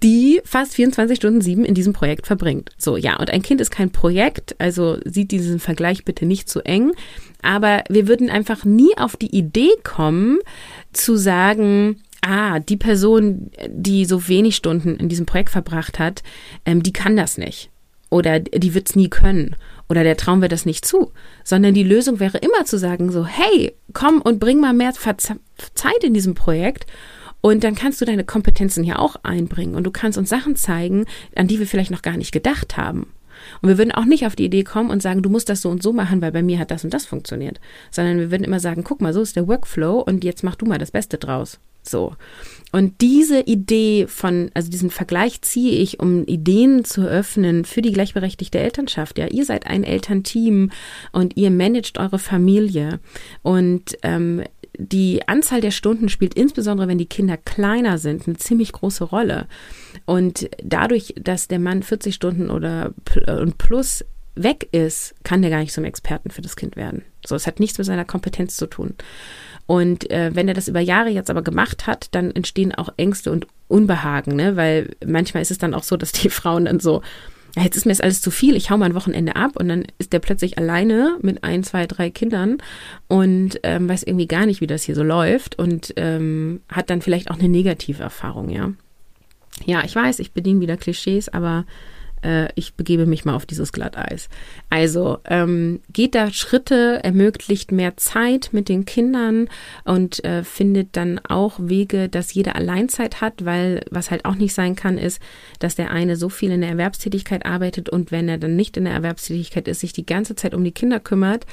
die fast 24 Stunden sieben in diesem Projekt verbringt. So, ja, und ein Kind ist kein Projekt, also sieht diesen Vergleich bitte nicht zu eng, aber wir würden einfach nie auf die Idee kommen, zu sagen, ah, die Person, die so wenig Stunden in diesem Projekt verbracht hat, ähm, die kann das nicht. Oder die wird es nie können oder der Traum wird das nicht zu, sondern die Lösung wäre immer zu sagen so, hey, komm und bring mal mehr Zeit in diesem Projekt Und dann kannst du deine Kompetenzen hier auch einbringen und du kannst uns Sachen zeigen, an die wir vielleicht noch gar nicht gedacht haben. Und wir würden auch nicht auf die Idee kommen und sagen, du musst das so und so machen, weil bei mir hat das und das funktioniert. Sondern wir würden immer sagen, guck mal, so ist der Workflow und jetzt mach du mal das Beste draus. So. Und diese Idee von, also diesen Vergleich ziehe ich, um Ideen zu öffnen für die gleichberechtigte Elternschaft. Ja, ihr seid ein Elternteam und ihr managt eure Familie. Und ähm, die Anzahl der Stunden spielt insbesondere, wenn die Kinder kleiner sind, eine ziemlich große Rolle. Und dadurch, dass der Mann 40 Stunden oder und plus weg ist, kann der gar nicht zum Experten für das Kind werden. So, es hat nichts mit seiner Kompetenz zu tun. Und äh, wenn er das über Jahre jetzt aber gemacht hat, dann entstehen auch Ängste und Unbehagen, ne? Weil manchmal ist es dann auch so, dass die Frauen dann so, ja, jetzt ist mir das alles zu viel, ich hau mal ein Wochenende ab und dann ist der plötzlich alleine mit ein, zwei, drei Kindern und ähm, weiß irgendwie gar nicht, wie das hier so läuft und ähm, hat dann vielleicht auch eine negative Erfahrung, ja. Ja, ich weiß, ich bediene wieder Klischees, aber äh, ich begebe mich mal auf dieses Glatteis. Also ähm, geht da Schritte, ermöglicht mehr Zeit mit den Kindern und äh, findet dann auch Wege, dass jeder Alleinzeit hat, weil was halt auch nicht sein kann, ist, dass der eine so viel in der Erwerbstätigkeit arbeitet und wenn er dann nicht in der Erwerbstätigkeit ist, sich die ganze Zeit um die Kinder kümmert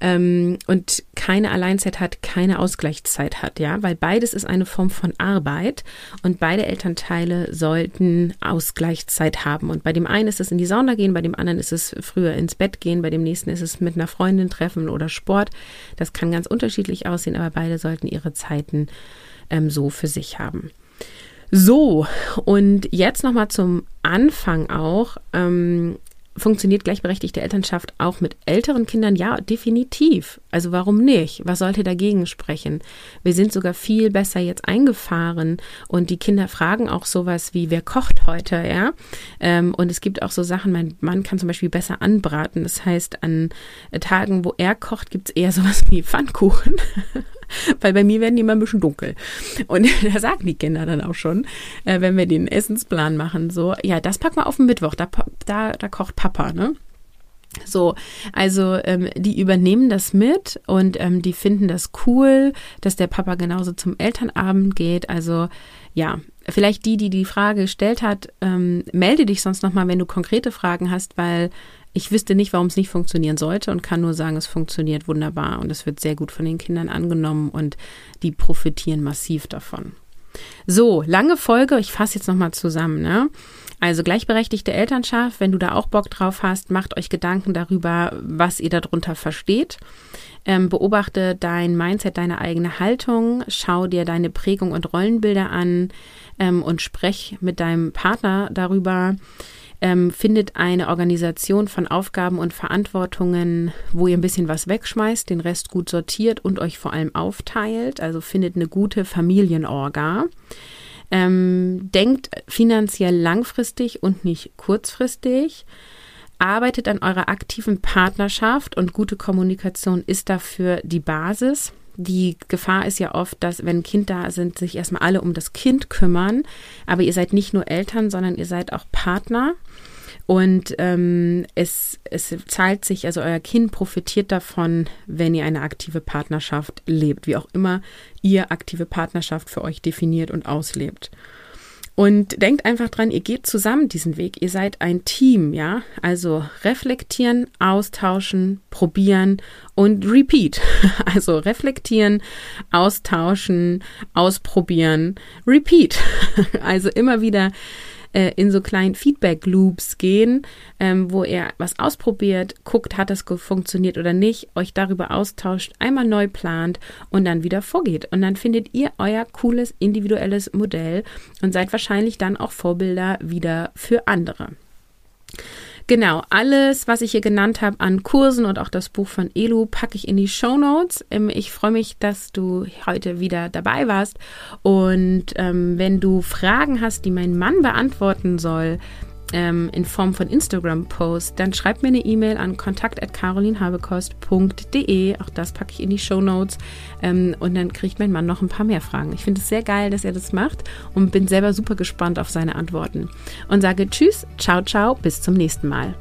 ähm, und keine Alleinzeit hat, keine Ausgleichszeit hat, ja, weil beides ist eine Form von Arbeit und beide Elternteile sollten Ausgleichszeit haben. Und bei dem einen ist es in die Sauna gehen, bei dem anderen ist es früher ins Bett gehen, bei dem nächsten ist es mit einer Freundin treffen oder Sport. Das kann ganz unterschiedlich aussehen, aber beide sollten ihre Zeiten ähm, so für sich haben. So, und jetzt nochmal zum Anfang auch. Ähm, Funktioniert gleichberechtigte Elternschaft auch mit älteren Kindern? Ja, definitiv. Also warum nicht? Was sollte dagegen sprechen? Wir sind sogar viel besser jetzt eingefahren und die Kinder fragen auch sowas wie, wer kocht heute, ja? Ähm, und es gibt auch so Sachen, mein Mann kann zum Beispiel besser anbraten. Das heißt, an Tagen, wo er kocht, gibt es eher sowas wie Pfannkuchen. weil bei mir werden die immer ein bisschen dunkel. Und da sagen die Kinder dann auch schon, äh, wenn wir den Essensplan machen, so, ja, das packen wir auf den Mittwoch, da, da, da kocht Papa, ne? So, also ähm, die übernehmen das mit und ähm, die finden das cool, dass der Papa genauso zum Elternabend geht. Also ja, vielleicht die, die die Frage gestellt hat, ähm, melde dich sonst nochmal, wenn du konkrete Fragen hast, weil ich wüsste nicht, warum es nicht funktionieren sollte und kann nur sagen, es funktioniert wunderbar und es wird sehr gut von den Kindern angenommen und die profitieren massiv davon. So, lange Folge, ich fasse jetzt nochmal zusammen. Ne? Also gleichberechtigte Elternschaft, wenn du da auch Bock drauf hast, macht euch Gedanken darüber, was ihr darunter versteht. Ähm, beobachte dein Mindset, deine eigene Haltung, schau dir deine Prägung und Rollenbilder an ähm, und sprech mit deinem Partner darüber ähm, findet eine Organisation von Aufgaben und Verantwortungen, wo ihr ein bisschen was wegschmeißt, den Rest gut sortiert und euch vor allem aufteilt. Also findet eine gute Familienorga. Ähm, denkt finanziell langfristig und nicht kurzfristig. Arbeitet an eurer aktiven Partnerschaft und gute Kommunikation ist dafür die Basis die Gefahr ist ja oft, dass wenn Kind da sind, sich erstmal alle um das Kind kümmern. Aber ihr seid nicht nur Eltern, sondern ihr seid auch Partner. Und ähm, es, es zahlt sich, also euer Kind profitiert davon, wenn ihr eine aktive Partnerschaft lebt, wie auch immer ihr aktive Partnerschaft für euch definiert und auslebt. Und denkt einfach dran, ihr geht zusammen diesen Weg. Ihr seid ein Team, ja? Also reflektieren, austauschen, probieren und repeat. Also reflektieren, austauschen, ausprobieren, repeat. Also immer wieder äh, in so kleinen Feedback-Loops gehen, ähm, wo ihr was ausprobiert, guckt, hat das funktioniert oder nicht, euch darüber austauscht, einmal neu plant und dann wieder vorgeht. Und dann findet ihr euer cooles individuelles Modell und seid wahrscheinlich dann auch Vorbilder wieder für andere. Genau, alles, was ich hier genannt habe an Kursen und auch das Buch von Elu, packe ich in die Show Notes. Ähm, ich freue mich, dass du heute wieder dabei warst. Und ähm, wenn du Fragen hast, die mein Mann beantworten soll, ähm, in Form von Instagram-Post, dann schreib mir eine E-Mail an kontakt.carolinhabekost.de. Auch das packe ich in die Show Notes. Ähm, und dann kriegt mein Mann noch ein paar mehr Fragen. Ich finde es sehr geil, dass er das macht und bin selber super gespannt auf seine Antworten. Und sage Tschüss, ciao, ciao, bis zum nächsten Mal.